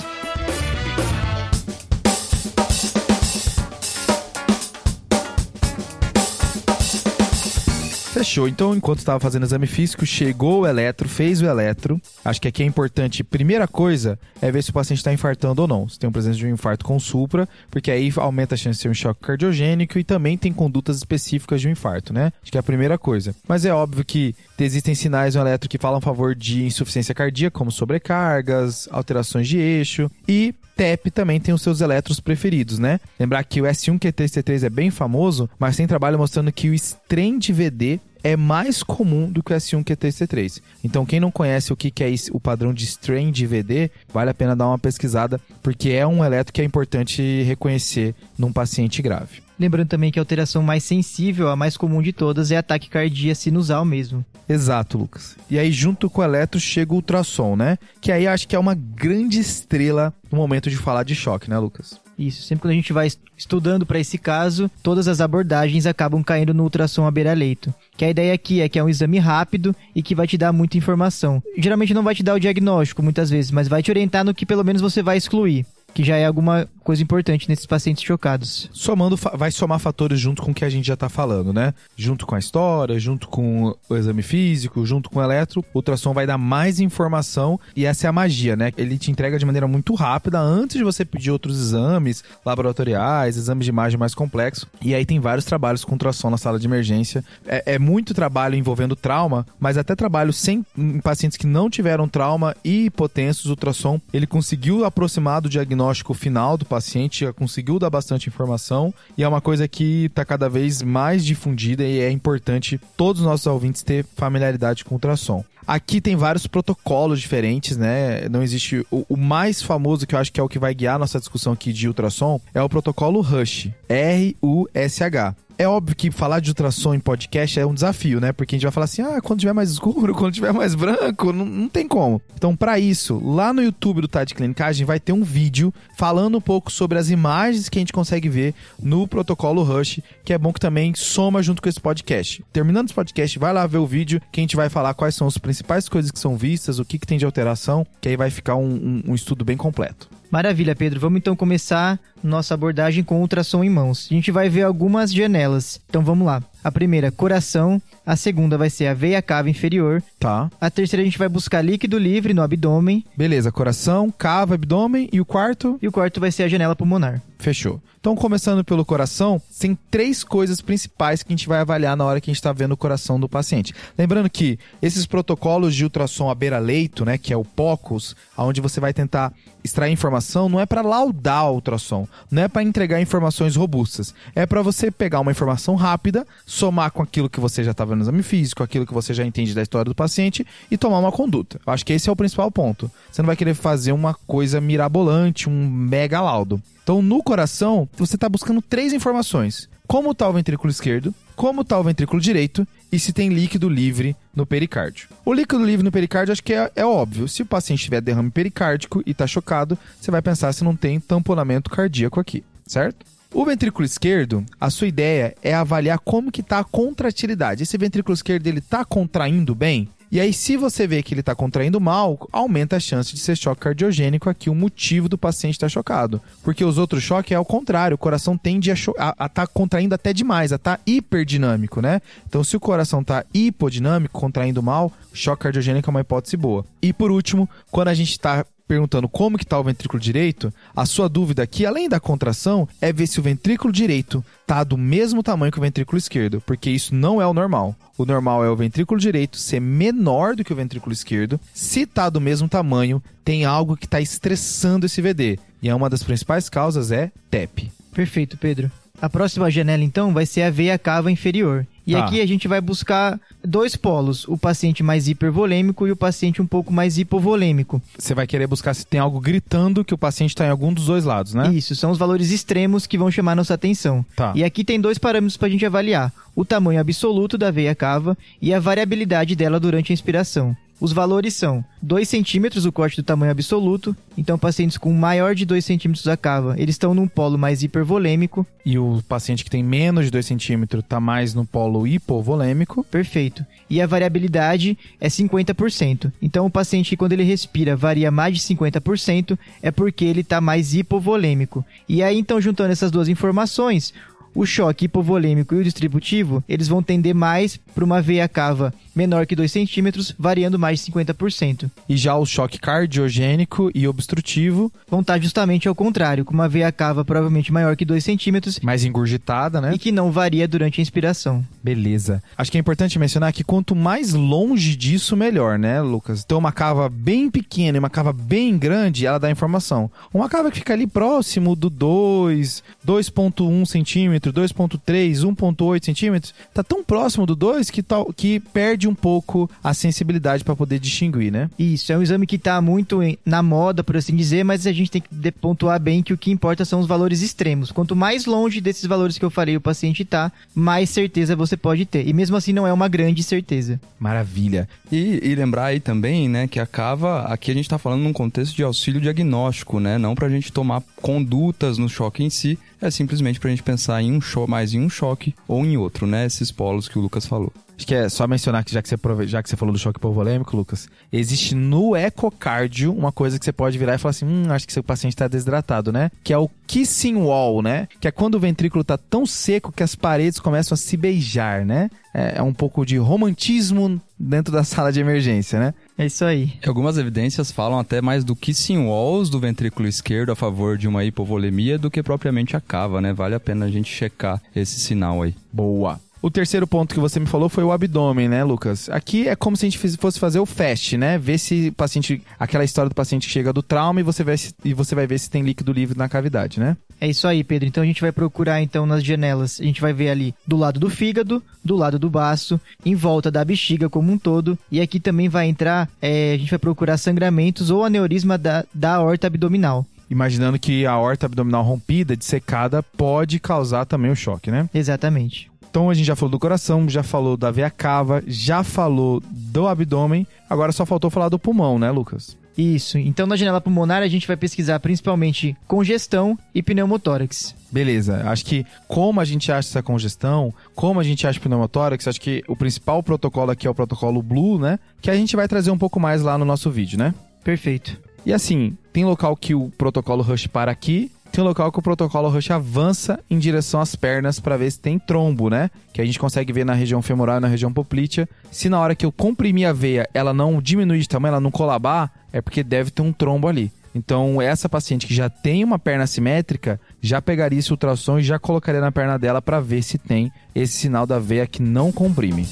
Então, enquanto estava fazendo exame físico, chegou o eletro, fez o eletro. Acho que aqui é importante. Primeira coisa é ver se o paciente está infartando ou não. Se tem presença de um infarto com supra, porque aí aumenta a chance de ser um choque cardiogênico e também tem condutas específicas de um infarto, né? Acho que é a primeira coisa. Mas é óbvio que existem sinais no eletro que falam a favor de insuficiência cardíaca, como sobrecargas, alterações de eixo e TEP também tem os seus eletros preferidos, né? Lembrar que o S1Q3C3 é bem famoso, mas tem trabalho mostrando que o Strand VD é mais comum do que o S1Q3C3. Então, quem não conhece o que é o padrão de strain de VD, vale a pena dar uma pesquisada, porque é um eletro que é importante reconhecer num paciente grave. Lembrando também que a alteração mais sensível, a mais comum de todas, é a taquicardia sinusal mesmo. Exato, Lucas. E aí, junto com o eletro, chega o ultrassom, né? Que aí acho que é uma grande estrela no momento de falar de choque, né, Lucas? Isso, sempre quando a gente vai estudando para esse caso, todas as abordagens acabam caindo no ultrassom à beira-leito. Que a ideia aqui é que é um exame rápido e que vai te dar muita informação. Geralmente não vai te dar o diagnóstico muitas vezes, mas vai te orientar no que pelo menos você vai excluir que já é alguma coisa importante nesses pacientes chocados. Somando, vai somar fatores junto com o que a gente já está falando, né? Junto com a história, junto com o exame físico, junto com o eletro, o ultrassom vai dar mais informação e essa é a magia, né? Ele te entrega de maneira muito rápida antes de você pedir outros exames laboratoriais, exames de imagem mais complexos. E aí tem vários trabalhos com ultrassom na sala de emergência. É, é muito trabalho envolvendo trauma, mas até trabalho sem em pacientes que não tiveram trauma e hipotensos, o ultrassom, ele conseguiu aproximar do diagnóstico final do paciente, já conseguiu dar bastante informação e é uma coisa que está cada vez mais difundida e é importante todos os nossos ouvintes ter familiaridade com ultrassom. Aqui tem vários protocolos diferentes, né? Não existe. O, o, mais famoso, que eu acho que é o que vai guiar a nossa discussão aqui de ultrassom, é o protocolo RUSH. R-U-S-H é óbvio que falar de ultrassom em podcast é um desafio, né? Porque a gente vai falar assim, ah, quando tiver mais escuro, <laughs> quando tiver mais branco, não, não tem como. Então, para isso, lá no YouTube do Tade Clinicagem vai ter um vídeo falando um pouco sobre as imagens que a gente consegue ver no protocolo Rush, que é bom que também soma junto com esse podcast. Terminando esse podcast, vai lá ver o vídeo que a gente vai falar quais são as principais coisas que são vistas, o que, que tem de alteração, que aí vai ficar um, um, um estudo bem completo. Maravilha, Pedro. Vamos então começar nossa abordagem com ultrassom em mãos. A gente vai ver algumas janelas. Então vamos lá. A primeira, coração. A segunda vai ser a veia cava inferior. Tá. A terceira a gente vai buscar líquido livre no abdômen. Beleza, coração, cava, abdômen e o quarto? E o quarto vai ser a janela pulmonar. Fechou. Então, começando pelo coração, tem três coisas principais que a gente vai avaliar na hora que a gente está vendo o coração do paciente. Lembrando que esses protocolos de ultrassom à beira-leito, né, que é o POCUS, onde você vai tentar extrair informação, não é para laudar o ultrassom, não é para entregar informações robustas. É para você pegar uma informação rápida, somar com aquilo que você já está vendo no exame físico, aquilo que você já entende da história do paciente e tomar uma conduta. Eu acho que esse é o principal ponto. Você não vai querer fazer uma coisa mirabolante, um mega laudo. Então, no coração, você está buscando três informações: como está o ventrículo esquerdo, como está o ventrículo direito e se tem líquido livre no pericárdio. O líquido livre no pericárdio acho que é, é óbvio. Se o paciente tiver derrame pericárdico e está chocado, você vai pensar se não tem tamponamento cardíaco aqui, certo? O ventrículo esquerdo, a sua ideia é avaliar como que está a contratilidade. Esse ventrículo esquerdo ele está contraindo bem? E aí, se você vê que ele está contraindo mal, aumenta a chance de ser choque cardiogênico aqui, o motivo do paciente estar tá chocado. Porque os outros choques é ao contrário, o coração tende a estar tá contraindo até demais, a estar tá hiperdinâmico, né? Então, se o coração está hipodinâmico, contraindo mal, choque cardiogênico é uma hipótese boa. E por último, quando a gente está perguntando como que está o ventrículo direito, a sua dúvida aqui, além da contração, é ver se o ventrículo direito está do mesmo tamanho que o ventrículo esquerdo, porque isso não é o normal. O normal é o ventrículo direito ser menor do que o ventrículo esquerdo. Se está do mesmo tamanho, tem algo que está estressando esse VD. E é uma das principais causas é TEP. Perfeito, Pedro. A próxima janela, então, vai ser a veia cava inferior. E tá. aqui a gente vai buscar dois polos, o paciente mais hipervolêmico e o paciente um pouco mais hipovolêmico. Você vai querer buscar se tem algo gritando que o paciente está em algum dos dois lados, né? Isso, são os valores extremos que vão chamar nossa atenção. Tá. E aqui tem dois parâmetros para a gente avaliar: o tamanho absoluto da veia cava e a variabilidade dela durante a inspiração. Os valores são 2 centímetros o corte do tamanho absoluto, então pacientes com maior de 2 centímetros a cava, eles estão num polo mais hipervolêmico. E o paciente que tem menos de 2 centímetros está mais no polo hipovolêmico. Perfeito. E a variabilidade é 50%. Então o paciente quando ele respira varia mais de 50%, é porque ele está mais hipovolêmico. E aí então juntando essas duas informações, o choque hipovolêmico e o distributivo, eles vão tender mais para uma veia cava menor que 2 centímetros, variando mais de 50%. E já o choque cardiogênico e obstrutivo vão estar justamente ao contrário, com uma veia cava provavelmente maior que 2 centímetros. Mais engurgitada, né? E que não varia durante a inspiração. Beleza. Acho que é importante mencionar que quanto mais longe disso, melhor, né, Lucas? Então, uma cava bem pequena e uma cava bem grande, ela dá informação. Uma cava que fica ali próximo do 2, 2,1 centímetro, 2,3, 1,8 centímetros, tá tão próximo do 2 que, tal, que perde um pouco a sensibilidade para poder distinguir, né? Isso, é um exame que está muito na moda, por assim dizer, mas a gente tem que pontuar bem que o que importa são os valores extremos. Quanto mais longe desses valores que eu falei o paciente está, mais certeza você pode ter. E mesmo assim não é uma grande certeza. Maravilha. E, e lembrar aí também, né, que a cava, aqui a gente está falando num contexto de auxílio diagnóstico, né? Não para a gente tomar condutas no choque em si, é simplesmente para a gente pensar em um choque, mais em um choque ou em outro, né? Esses polos que o Lucas falou. Acho que é só mencionar que já que você, já que você falou do choque hipovolêmico, Lucas, existe no ecocardio uma coisa que você pode virar e falar assim, hum, acho que seu paciente está desidratado, né? Que é o kissing wall, né? Que é quando o ventrículo está tão seco que as paredes começam a se beijar, né? É, é um pouco de romantismo dentro da sala de emergência, né? É isso aí. Algumas evidências falam até mais do kissing walls do ventrículo esquerdo a favor de uma hipovolemia do que propriamente a cava, né? Vale a pena a gente checar esse sinal aí. Boa. O terceiro ponto que você me falou foi o abdômen, né, Lucas? Aqui é como se a gente fosse fazer o FAST, né? Ver se o paciente. aquela história do paciente chega do trauma e você, vai, e você vai ver se tem líquido livre na cavidade, né? É isso aí, Pedro. Então a gente vai procurar então nas janelas, a gente vai ver ali do lado do fígado, do lado do baço, em volta da bexiga como um todo, e aqui também vai entrar, é, a gente vai procurar sangramentos ou aneurisma da, da aorta abdominal imaginando que a aorta abdominal rompida, dissecada, pode causar também o choque, né? Exatamente. Então a gente já falou do coração, já falou da veia cava, já falou do abdômen, agora só faltou falar do pulmão, né, Lucas? Isso. Então na janela pulmonar a gente vai pesquisar principalmente congestão e pneumotórax. Beleza. Acho que como a gente acha essa congestão, como a gente acha pneumotórax, acho que o principal protocolo aqui é o protocolo Blue, né? Que a gente vai trazer um pouco mais lá no nosso vídeo, né? Perfeito. E assim, tem local que o protocolo Rush para aqui, tem um local que o protocolo Rush avança em direção às pernas para ver se tem trombo, né? Que a gente consegue ver na região femoral e na região poplítea. Se na hora que eu comprimir a veia ela não diminui de tamanho, ela não colabar, é porque deve ter um trombo ali. Então, essa paciente que já tem uma perna simétrica, já pegaria esse ultrassom e já colocaria na perna dela para ver se tem esse sinal da veia que não comprime.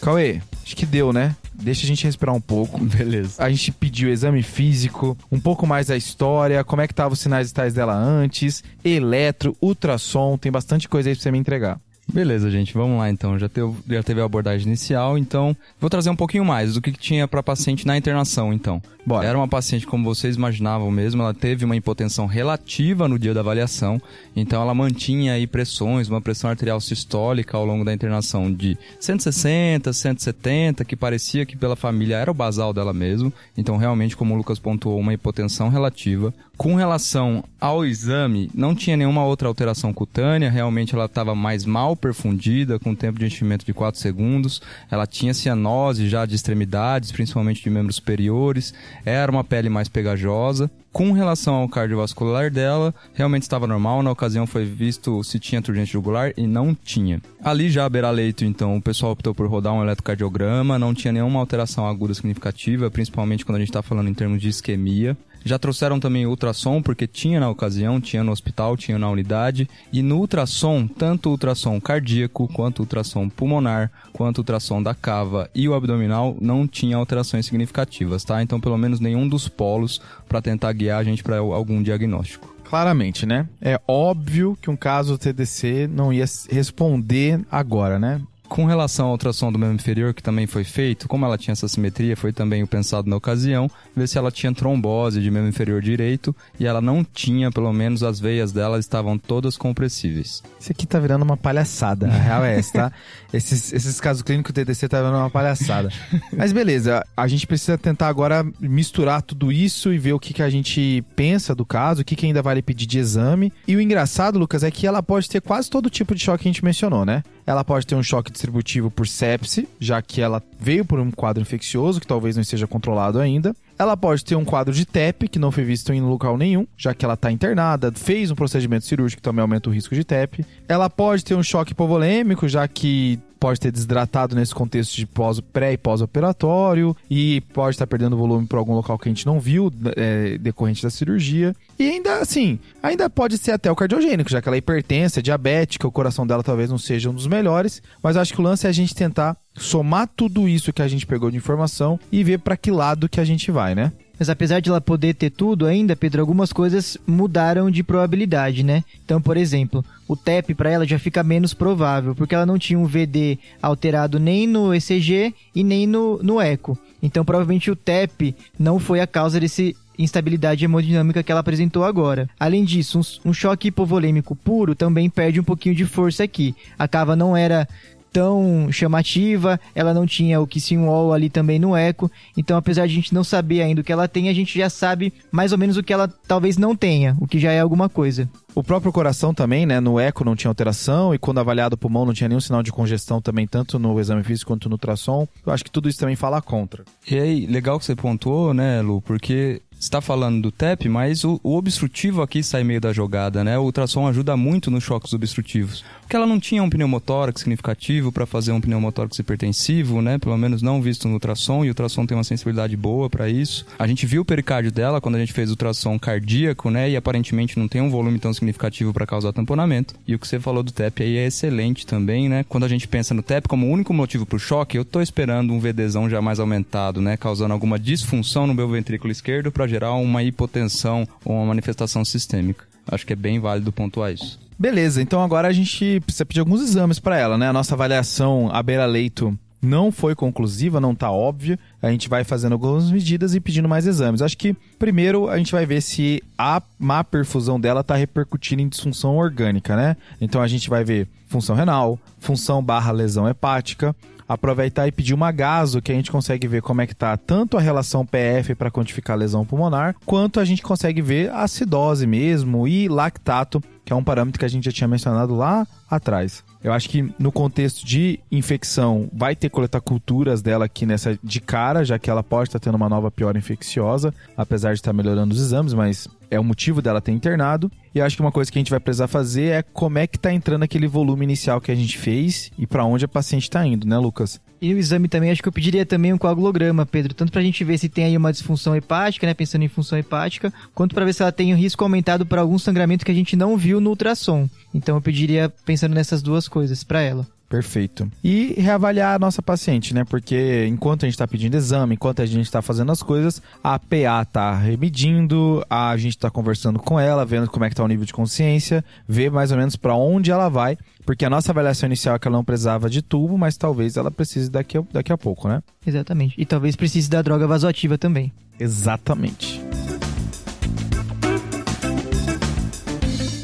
Cauê, acho que deu, né? Deixa a gente respirar um pouco. <laughs> Beleza. A gente pediu exame físico, um pouco mais da história, como é que estavam os sinais vitais dela antes, eletro, ultrassom, tem bastante coisa aí pra você me entregar. Beleza, gente, vamos lá então. Já teve, já teve a abordagem inicial, então vou trazer um pouquinho mais do que, que tinha para paciente na internação, então. Bora. Era uma paciente como vocês imaginavam mesmo, ela teve uma hipotensão relativa no dia da avaliação, então ela mantinha aí pressões, uma pressão arterial sistólica ao longo da internação de 160, 170, que parecia que pela família era o basal dela mesmo, então realmente como o Lucas pontuou, uma hipotensão relativa Com relação ao exame, não tinha nenhuma outra alteração cutânea, realmente ela estava mais mal perfundida, com tempo de enchimento de 4 segundos, ela tinha cianose já de extremidades, principalmente de membros superiores, era uma pele mais pegajosa. Com relação ao cardiovascular dela, realmente estava normal. Na ocasião foi visto se tinha turgente jugular e não tinha. Ali já a beira-leito, então, o pessoal optou por rodar um eletrocardiograma, não tinha nenhuma alteração aguda significativa, principalmente quando a gente está falando em termos de isquemia. Já trouxeram também ultrassom, porque tinha na ocasião, tinha no hospital, tinha na unidade. E no ultrassom, tanto ultrassom cardíaco, quanto ultrassom pulmonar, quanto ultrassom da cava e o abdominal não tinha alterações significativas, tá? Então, pelo menos nenhum dos polos para tentar guiar a gente para algum diagnóstico. Claramente, né? É óbvio que um caso TDC não ia responder agora, né? Com relação ao ultrassom do membro inferior, que também foi feito, como ela tinha essa simetria, foi também o pensado na ocasião, ver se ela tinha trombose de membro inferior direito, e ela não tinha, pelo menos as veias dela estavam todas compressíveis. Isso aqui tá virando uma palhaçada, a real é essa, tá? <laughs> esses, esses casos clínicos TDC tá virando uma palhaçada. Mas beleza, a gente precisa tentar agora misturar tudo isso e ver o que, que a gente pensa do caso, o que, que ainda vale pedir de exame. E o engraçado, Lucas, é que ela pode ter quase todo tipo de choque que a gente mencionou, né? Ela pode ter um choque distributivo por sepse, já que ela veio por um quadro infeccioso que talvez não esteja controlado ainda. Ela pode ter um quadro de TEP, que não foi visto em local nenhum, já que ela está internada, fez um procedimento cirúrgico que também aumenta o risco de TEP. Ela pode ter um choque hipovolêmico, já que pode ter desidratado nesse contexto de pós, pré e pós-operatório e pode estar perdendo volume por algum local que a gente não viu é, decorrente da cirurgia. E ainda assim, ainda pode ser até o cardiogênico, já que ela é hipertensa, é diabética, o coração dela talvez não seja um dos melhores, mas acho que o lance é a gente tentar somar tudo isso que a gente pegou de informação e ver para que lado que a gente vai, né? Mas apesar de ela poder ter tudo ainda, Pedro, algumas coisas mudaram de probabilidade, né? Então, por exemplo, o TEP para ela já fica menos provável, porque ela não tinha um VD alterado nem no ECG e nem no, no ECO. Então, provavelmente o TEP não foi a causa desse instabilidade hemodinâmica que ela apresentou agora. Além disso, um, um choque hipovolêmico puro também perde um pouquinho de força aqui. A cava não era tão chamativa, ela não tinha o kissing wall ali também no eco, então apesar de a gente não saber ainda o que ela tem, a gente já sabe mais ou menos o que ela talvez não tenha, o que já é alguma coisa. O próprio coração também, né, no eco não tinha alteração e quando avaliado o pulmão não tinha nenhum sinal de congestão também, tanto no exame físico quanto no ultrassom. Eu acho que tudo isso também fala contra. E aí, legal que você pontuou, né, Lu, porque está falando do TEP, mas o, o, obstrutivo aqui sai meio da jogada, né? O ultrassom ajuda muito nos choques obstrutivos. Porque ela não tinha um pneumotórax significativo para fazer um pneumotórax hipertensivo, né? Pelo menos não visto no ultrassom, e o ultrassom tem uma sensibilidade boa para isso. A gente viu o pericárdio dela quando a gente fez o ultrassom cardíaco, né? E aparentemente não tem um volume tão significativo para causar tamponamento. E o que você falou do TEP aí é excelente também, né? Quando a gente pensa no TEP como único motivo para o choque, eu tô esperando um VDzão já mais aumentado, né? Causando alguma disfunção no meu ventrículo esquerdo para gerar uma hipotensão ou uma manifestação sistêmica. Acho que é bem válido pontuar isso. Beleza, então agora a gente precisa pedir alguns exames para ela, né? A nossa avaliação à beira-leito não foi conclusiva, não está óbvia. A gente vai fazendo algumas medidas e pedindo mais exames. Acho que primeiro a gente vai ver se a má perfusão dela está repercutindo em disfunção orgânica, né? Então a gente vai ver função renal, função barra lesão hepática, aproveitar e pedir uma gaso, que a gente consegue ver como é que tá tanto a relação PF para quantificar a lesão pulmonar, quanto a gente consegue ver acidose mesmo e lactato, que é um parâmetro que a gente já tinha mencionado lá atrás. Eu acho que no contexto de infecção, vai ter que coletar culturas dela aqui nessa de cara, já que ela pode estar tendo uma nova piora infecciosa, apesar de estar melhorando os exames, mas é o motivo dela ter internado. E acho que uma coisa que a gente vai precisar fazer é como é que tá entrando aquele volume inicial que a gente fez e para onde a paciente está indo, né, Lucas? E o exame também, acho que eu pediria também um coagulograma, Pedro, tanto pra gente ver se tem aí uma disfunção hepática, né, pensando em função hepática, quanto para ver se ela tem um risco aumentado por algum sangramento que a gente não viu no ultrassom. Então eu pediria pensando nessas duas coisas para ela. Perfeito. E reavaliar a nossa paciente, né? Porque enquanto a gente está pedindo exame, enquanto a gente está fazendo as coisas, a PA está remedindo, a gente está conversando com ela, vendo como é que tá o nível de consciência, ver mais ou menos para onde ela vai, porque a nossa avaliação inicial é que ela não precisava de tubo, mas talvez ela precise daqui a, daqui a pouco, né? Exatamente. E talvez precise da droga vasoativa também. Exatamente.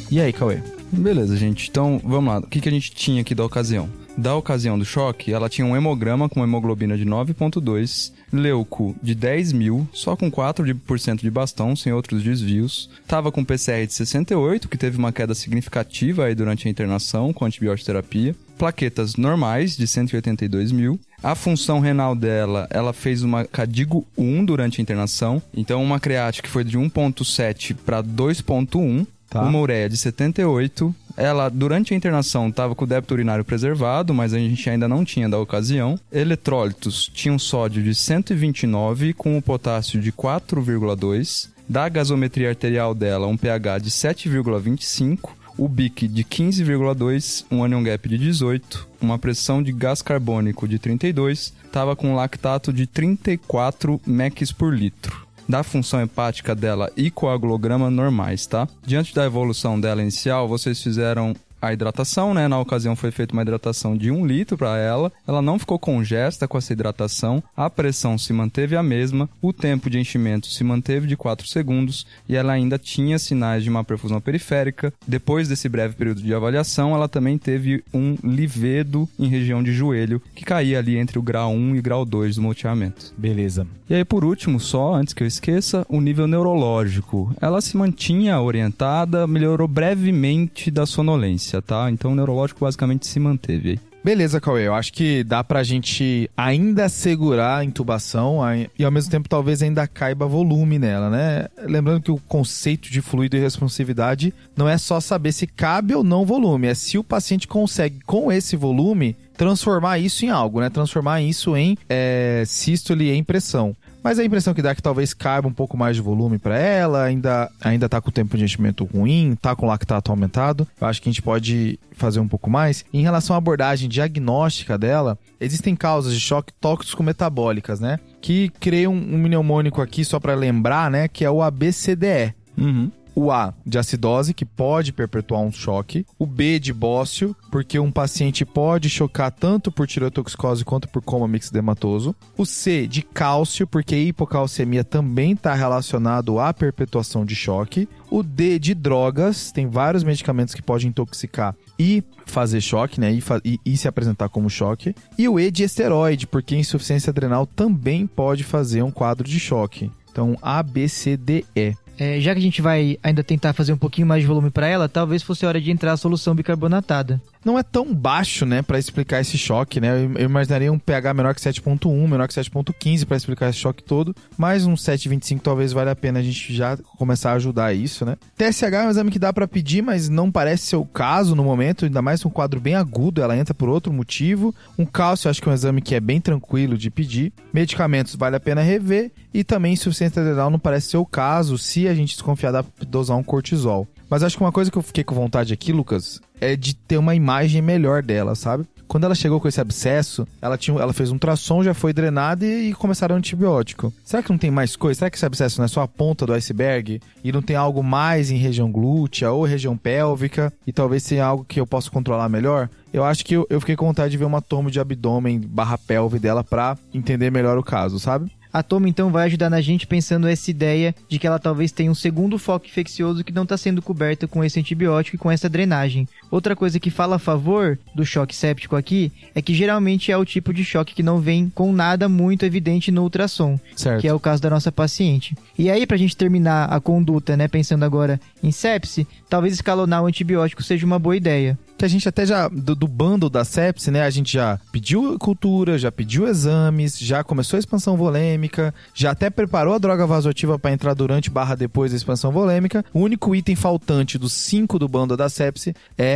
E aí, Cauê? Beleza, gente. Então, vamos lá. O que, que a gente tinha aqui da ocasião? Da ocasião do choque, ela tinha um hemograma com hemoglobina de 9.2, leuco de 10 mil, só com 4% de bastão, sem outros desvios. Tava com PCR de 68, que teve uma queda significativa aí durante a internação com antibioterapia. Plaquetas normais de 182 mil. A função renal dela, ela fez uma CADIGO 1 durante a internação. Então, uma create que foi de 1.7 para 2.1. Tá. Uma ureia de 78. Ela, durante a internação, estava com o débito urinário preservado, mas a gente ainda não tinha da ocasião. Eletrólitos tinham sódio de 129 com o potássio de 4,2. Da gasometria arterial dela, um pH de 7,25 o BIC de 15,2, um anion gap de 18, uma pressão de gás carbônico de 32, estava com lactato de 34 mEq por litro. Da função hepática dela e coagulograma normais, tá? Diante da evolução dela inicial, vocês fizeram a hidratação, né? Na ocasião foi feita uma hidratação de um litro para ela. Ela não ficou congesta com essa hidratação. A pressão se manteve a mesma. O tempo de enchimento se manteve de 4 segundos e ela ainda tinha sinais de uma perfusão periférica. Depois desse breve período de avaliação, ela também teve um livedo em região de joelho que caía ali entre o grau 1 e grau 2 do multiamento. Beleza. E aí, por último, só antes que eu esqueça, o nível neurológico. Ela se mantinha orientada, melhorou brevemente da sonolência, tá? Então o neurológico basicamente se manteve aí. Beleza, Cauê. Eu acho que dá pra gente ainda segurar a intubação e ao mesmo tempo talvez ainda caiba volume nela, né? Lembrando que o conceito de fluido e responsividade não é só saber se cabe ou não volume, é se o paciente consegue, com esse volume, transformar isso em algo, né? Transformar isso em é, sístole em pressão. Mas a impressão que dá é que talvez caiba um pouco mais de volume para ela, ainda, ainda tá com o tempo de enchimento ruim, tá com lactato aumentado. Eu acho que a gente pode fazer um pouco mais. Em relação à abordagem diagnóstica dela, existem causas de choque tóxico-metabólicas, né? Que criam um mnemônico aqui, só para lembrar, né? Que é o ABCDE. Uhum. O A de acidose, que pode perpetuar um choque. O B de bócio, porque um paciente pode chocar tanto por tireotoxicose quanto por coma mixedematoso. O C de cálcio, porque a hipocalcemia também está relacionado à perpetuação de choque. O D de drogas, tem vários medicamentos que podem intoxicar e fazer choque, né? E, e- e se apresentar como choque. E o E de esteroide, porque insuficiência adrenal também pode fazer um quadro de choque. Então, A, B, C, D, E. É, já que a gente vai ainda tentar fazer um pouquinho mais de volume para ela, talvez fosse hora de entrar a solução bicarbonatada. Não é tão baixo, né, Pra explicar esse choque, né? Eu, imaginaria um pH menor que 7.1, menor que 7.15 pra explicar esse choque todo, mas um 7.25 talvez valha a pena a gente já começar a ajudar isso, né? TSH é um exame que dá pra pedir, mas não parece ser o caso no momento, ainda mais um quadro bem agudo, ela entra por outro motivo. Um cálcio, acho que é um exame que é bem tranquilo de pedir. Medicamentos vale a pena rever e também insuficiência adrenal não parece ser o caso, se a gente desconfiar pra dosar um cortisol. Mas acho que uma coisa que eu fiquei com vontade aqui, Lucas, é de ter uma imagem melhor dela, sabe? Quando ela chegou com esse abscesso, ela, tinha, ela fez um ultrassom, já foi drenada e, e começaram o antibiótico. Será que não tem mais coisa? Será que esse abscesso não é só a ponta do iceberg? E não tem algo mais em região glútea ou região pélvica? E talvez tenha algo que eu possa controlar melhor? Eu acho que eu, eu fiquei com vontade de ver uma tomo de abdômen barra pelve dela pra entender melhor o caso, sabe? A Toma então vai ajudar na gente pensando essa ideia de que ela talvez tenha um segundo foco infeccioso que não está sendo coberto com esse antibiótico e com essa drenagem. Outra coisa que fala a favor do choque séptico aqui é que geralmente é o tipo de choque que não vem com nada muito evidente no ultrassom, Certo. que é o caso da nossa paciente. E aí, pra gente terminar a conduta, né, pensando agora em sepse, talvez escalonar o antibiótico seja uma boa ideia. que a gente até já, do, do bando da sepse, né? A gente já pediu cultura, já pediu exames, já começou a expansão volêmica, já até preparou a droga vasoativa para entrar durante barra depois da expansão volêmica. O único item faltante dos cinco do bando da sepse é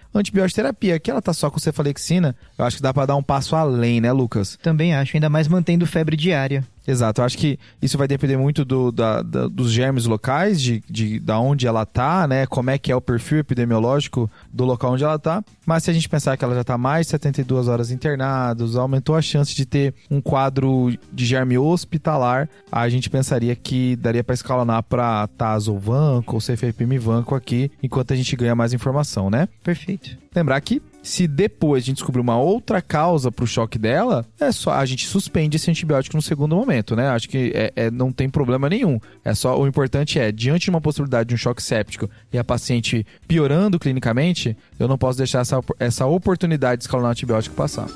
antibioterapia, que ela tá só com cefalexina. Eu acho que dá para dar um passo além, né, Lucas? Também acho, ainda mais mantendo febre diária. Exato, eu acho que isso vai depender muito do, da, da- dos germes locais, de, de da onde ela tá, né? Como é que é o perfil epidemiológico do local onde ela tá. Mas se a gente pensar que ela já tá mais de 72 horas internados, aumentou a chance de ter um quadro de germe hospitalar, a gente pensaria que daria para escalonar para TAS ou Vanco ou CFPM Vanco aqui, enquanto a gente ganha mais informação, né? Perfeito. Lembrar que Se depois a gente descobrir uma outra causa pro choque dela, é só a gente suspende esse antibiótico no segundo momento, né? Acho que é, é, não tem problema nenhum. É só o importante é, diante de uma possibilidade de um choque séptico e a paciente piorando clinicamente, eu não posso deixar essa, essa oportunidade de escalonar antibiótico passar.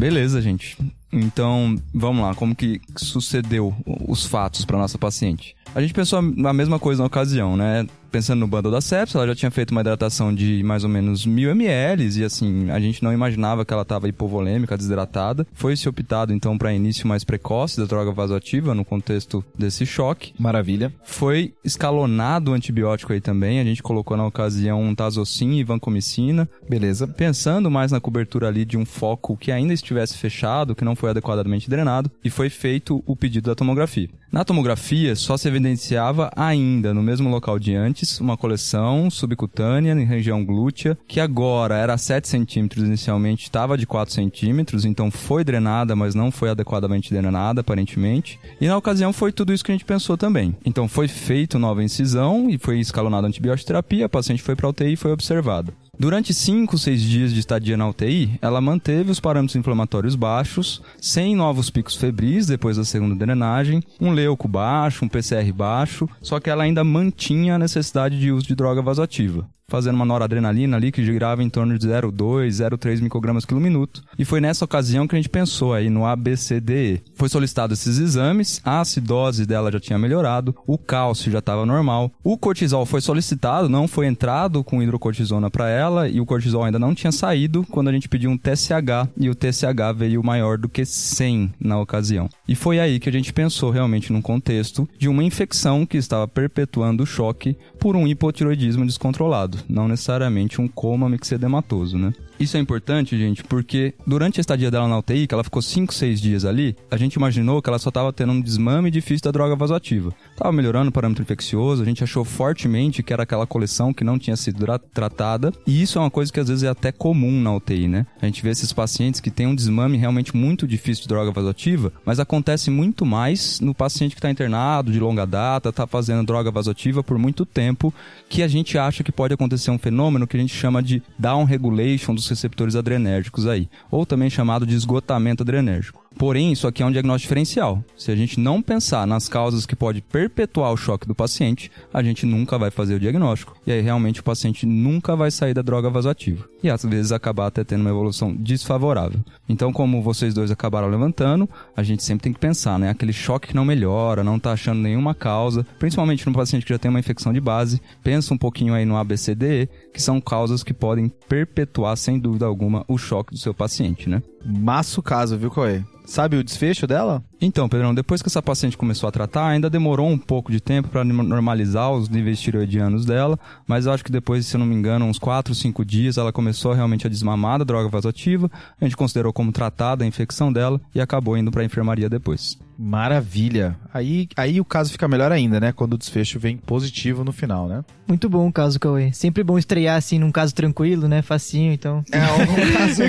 Beleza, gente. Então, vamos lá, como que sucedeu os fatos para nossa paciente? A gente pensou a mesma coisa na ocasião, né? Pensando no bundle da sepsis, ela já tinha feito uma hidratação de mais ou menos mil ml e assim, a gente não imaginava que ela estava hipovolêmica, desidratada. Foi se optado então para início mais precoce da droga vasoativa no contexto desse choque. Maravilha. Foi escalonado o antibiótico aí também, a gente colocou na ocasião um tazocin e vancomicina. Beleza. Pensando mais na cobertura ali de um foco que ainda estivesse fechado, que não foi adequadamente drenado, e foi feito o pedido da tomografia. Na tomografia, só se evidenciava ainda, no mesmo local de antes, uma coleção subcutânea em região glútea, que agora era 7 centímetros inicialmente, estava de 4 centímetros, então foi drenada, mas não foi adequadamente drenada, aparentemente. E na ocasião foi tudo isso que a gente pensou também. Então foi feito nova incisão e foi escalonada antibioterapia, a paciente foi para UTI e foi observada. Durante 5, 6 dias de estadia na UTI, ela manteve os parâmetros inflamatórios baixos, sem novos picos febris depois da segunda drenagem, um leuco baixo, um PCR baixo, só que ela ainda mantinha a necessidade de uso de droga vasoativa fazendo uma noradrenalina ali que girava em torno de 0,2, 0,3 microgramas por minuto. E foi nessa ocasião que a gente pensou aí no ABCDE. Foi solicitado esses exames, a acidose dela já tinha melhorado, o cálcio já estava normal, o cortisol foi solicitado, não foi entrado com hidrocortisona para ela e o cortisol ainda não tinha saído quando a gente pediu um TSH e o TSH veio maior do que 100 na ocasião. E foi aí que a gente pensou realmente num contexto de uma infecção que estava perpetuando o choque por um hipotiroidismo descontrolado não necessariamente um coma mixedematoso, né? Isso é importante, gente, porque durante a estadia dela na UTI, que ela ficou 5, 6 dias ali, a gente imaginou que ela só estava tendo um desmame difícil da droga vasoativa. Tava melhorando o parâmetro infeccioso, a gente achou fortemente que era aquela coleção que não tinha sido tratada, e isso é uma coisa que às vezes é até comum na UTI, né? A gente vê esses pacientes que têm um desmame realmente muito difícil de droga vasoativa, mas acontece muito mais no paciente que está internado de longa data, está fazendo droga vasoativa por muito tempo, que a gente acha que pode acontecer um fenômeno que a gente chama de down regulation dos receptores adrenérgicos aí, ou também chamado de esgotamento adrenérgico. Porém, isso aqui é um diagnóstico diferencial. Se a gente não pensar nas causas que pode perpetuar o choque do paciente, a gente nunca vai fazer o diagnóstico. E aí realmente o paciente nunca vai sair da droga vasoativa. E às vezes acabar até tendo uma evolução desfavorável. Então, como vocês dois acabaram levantando, a gente sempre tem que pensar, né? Aquele choque que não melhora, não tá achando nenhuma causa, principalmente no paciente que já tem uma infecção de base, pensa um pouquinho aí no ABCDE, que são causas que podem perpetuar, sem dúvida alguma, o choque do seu paciente, né? Maço caso, viu, Coé? Sabe o desfecho dela? Então, Pedrão, depois que essa paciente começou a tratar, ainda demorou um pouco de tempo para normalizar os níveis tiroidianos dela, mas eu acho que depois, se eu não me engano, uns 4, 5 dias, ela começou realmente a desmamar da droga vasoativa, a gente considerou como tratada a infecção dela e acabou indo para a enfermaria depois. Maravilha. Aí, aí o caso fica melhor ainda, né? Quando o desfecho vem positivo no final, né? Muito bom o caso, Cauê. Sempre bom estrear assim num caso tranquilo, né? Facinho, então. É, um caso.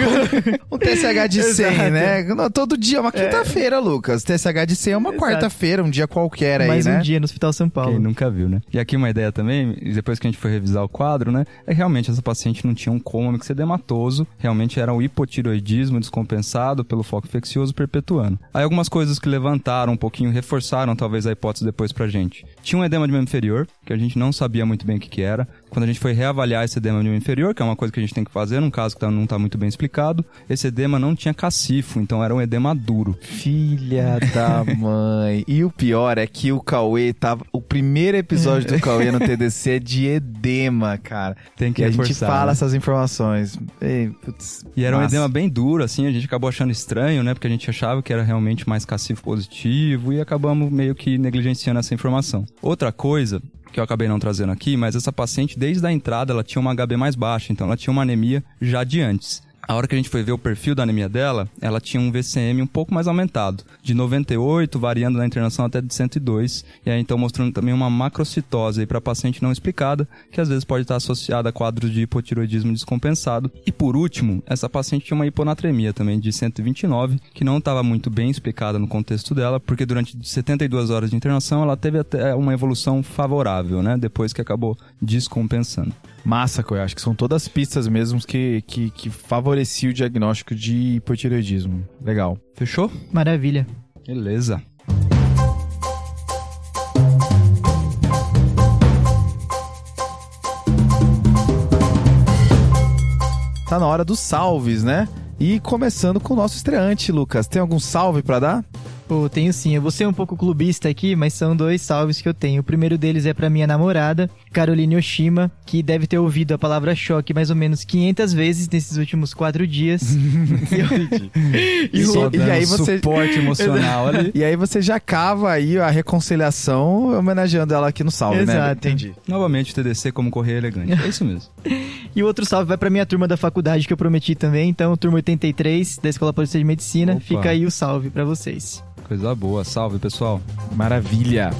<laughs> um TSH de 100, né? Todo dia, uma é. quinta-feira, é. Lucas. TSH de 100 é uma quarta-feira, um dia qualquer aí, Mais né? Mais um dia no Hospital São Paulo. Quem nunca viu, né? E aqui uma ideia também, depois que a gente foi revisar o quadro, né? É realmente essa paciente não tinha um coma mixedematoso, realmente era um hipotiroidismo descompensado pelo foco infeccioso perpetuando. Aí algumas coisas que levantaram um pouquinho reforçaram talvez a hipótese depois pra gente. Tinha um edema de membro inferior, que a gente não sabia muito bem o que, que era. Quando a gente foi reavaliar esse edema de membro inferior, que é uma coisa que a gente tem que fazer num caso que tá, não está muito bem explicado, esse edema não tinha cacifo, então era um edema duro. Filha da mãe. E o pior é que o Cauê tava. O primeiro episódio do Cauê no TDC é de edema, cara. Tem que e reforçar, a gente fala né? essas informações. Ei, putz, e era um edema bem duro, assim, a gente acabou achando estranho, né? Porque a gente achava que era realmente mais cacifo positivo e acabamos meio que negligenciando essa informação. Outra coisa que eu acabei não trazendo aqui, mas essa paciente, desde a entrada, ela tinha uma HB mais baixa, então ela tinha uma anemia já de antes. A hora que a gente foi ver o perfil da anemia dela, ela tinha um VCM um pouco mais aumentado, de 98, variando na internação até de 102, e aí então mostrando também uma macrocitose para paciente não explicada, que às vezes pode estar associada a quadros de hipotiroidismo descompensado. E por último, essa paciente tinha uma hiponatremia também de 129, que não estava muito bem explicada no contexto dela, porque durante 72 horas de internação ela teve até uma evolução favorável, né? Depois que acabou descompensando. Massa, eu acho que são todas pistas mesmo que, que, que favorecia o diagnóstico de hipotireoidismo. Legal. Fechou? Maravilha. Beleza. Tá na hora dos salves, né? E começando com o nosso estreante, Lucas. Tem algum salve para dar? Pô, tenho sim. Eu vou ser um pouco clubista aqui, mas são dois salves que eu tenho. O primeiro deles é para minha namorada, Caroline Oshima, que deve ter ouvido a palavra choque mais ou menos 500 vezes nesses últimos quatro dias. <laughs> e, eu... <laughs> e, Só e, aí você suporte emocional ali. <laughs> E aí você já cava aí a reconciliação homenageando ela aqui no salve, Exato. né? Entendi. Novamente o TDC como correio elegante. É isso mesmo. e o outro salve vai para minha turma da faculdade que eu prometi também, então turma 83 da Escola Paulista de Medicina. Opa. Fica aí o salve para vocês. Coisa boa. Salve, pessoal. Maravilha.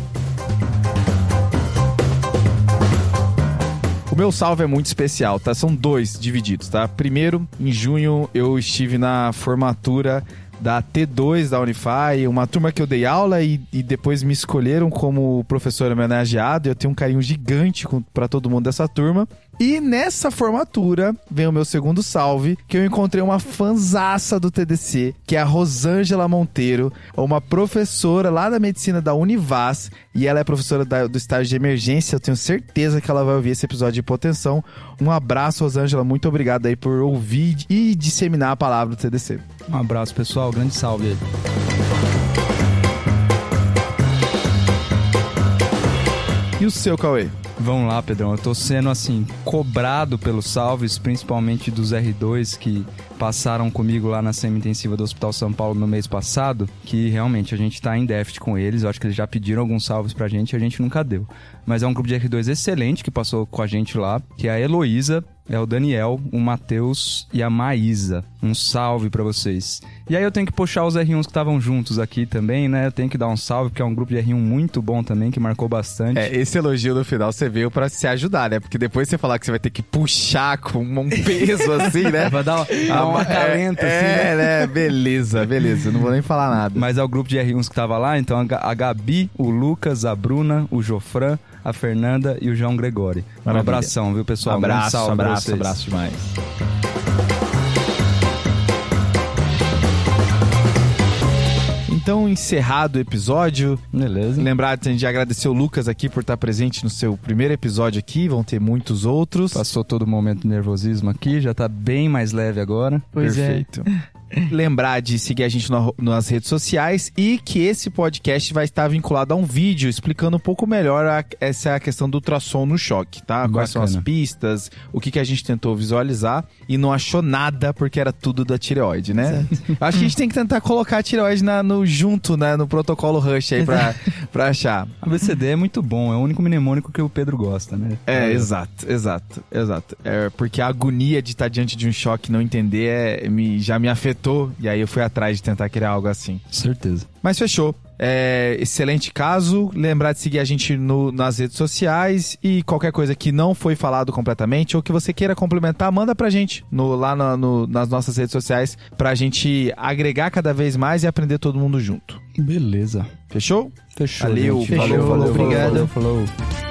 O meu salve é muito especial, tá? São dois divididos, tá? Primeiro, em junho eu estive na formatura da T2 da Unify, uma turma que eu dei aula e, e depois me escolheram como professor homenageado. Eu tenho um carinho gigante para todo mundo dessa turma. E nessa formatura vem o meu segundo salve, que eu encontrei uma fanzaça do TDC, que é a Rosângela Monteiro, uma professora lá da medicina da Univas, e ela é professora da, do estágio de emergência. Eu tenho certeza que ela vai ouvir esse episódio de hipotensão. Um abraço, Rosângela, muito obrigado aí por ouvir e disseminar a palavra do TDC. Um abraço, pessoal, grande salve aí. E o seu, Cauê? Vamos lá, Pedrão. Eu tô sendo, assim, cobrado pelos salves, principalmente dos R2 que passaram comigo lá na semi-intensiva do Hospital São Paulo no mês passado, que realmente a gente tá em déficit com eles. Eu acho que eles já pediram alguns salves pra gente e a gente nunca deu. Mas é um grupo de R2 excelente que passou com a gente lá, que é a Heloísa, é o Daniel, o Matheus e a Maísa. Um salve para vocês. E aí eu tenho que puxar os R1s que estavam juntos aqui também, né? Eu tenho que dar um salve, porque é um grupo de R1 muito bom também, que marcou bastante. É, esse elogio no final você veio para se ajudar, né? Porque depois você falar que você vai ter que puxar com um peso assim, <laughs> né? vai dar, dar uma acalento, é, assim, é, né? né? Beleza, beleza. Não vou nem falar nada. Mas é o grupo de R1s que tava lá, então a Gabi, o Lucas, a Bruna, o Jofran, a Fernanda e o João Gregori. Um abração, viu, pessoal? Um abraço, um salve abraço, abraço demais. Então, encerrado o episódio. Beleza. Lembrar de agradecer o Lucas aqui por estar presente no seu primeiro episódio aqui. Vão ter muitos outros. Passou todo o momento de nervosismo aqui, já tá bem mais leve agora. Pois é. Perfeito. É. <laughs> Lembrar de seguir a gente no, nas redes sociais e que esse podcast vai estar vinculado a um vídeo explicando um pouco melhor a, essa a questão do ultrassom no choque, tá? Bacana. Quais são as pistas, o que, que a gente tentou visualizar e não achou nada porque era tudo da tireoide, né? Acho que a gente tem que tentar colocar a tireoide na, no, junto, né? No protocolo Rush aí pra, pra achar. A BCD é muito bom, é o único mnemônico que o Pedro gosta, né? É, é. exato, exato, exato. É porque a agonia de estar diante de um choque e não entender é, me, já me afetou e aí eu fui atrás de tentar criar algo assim. Certeza. Mas fechou. É, excelente caso. Lembrar de seguir a gente no, nas redes sociais e qualquer coisa que não foi falado completamente ou que você queira complementar, manda pra gente no, lá no, no, nas nossas redes sociais pra gente agregar cada vez mais e aprender todo mundo junto. Beleza. Fechou? Fechou. Valeu, Fechou. falou, falou, obrigado. falou. falou.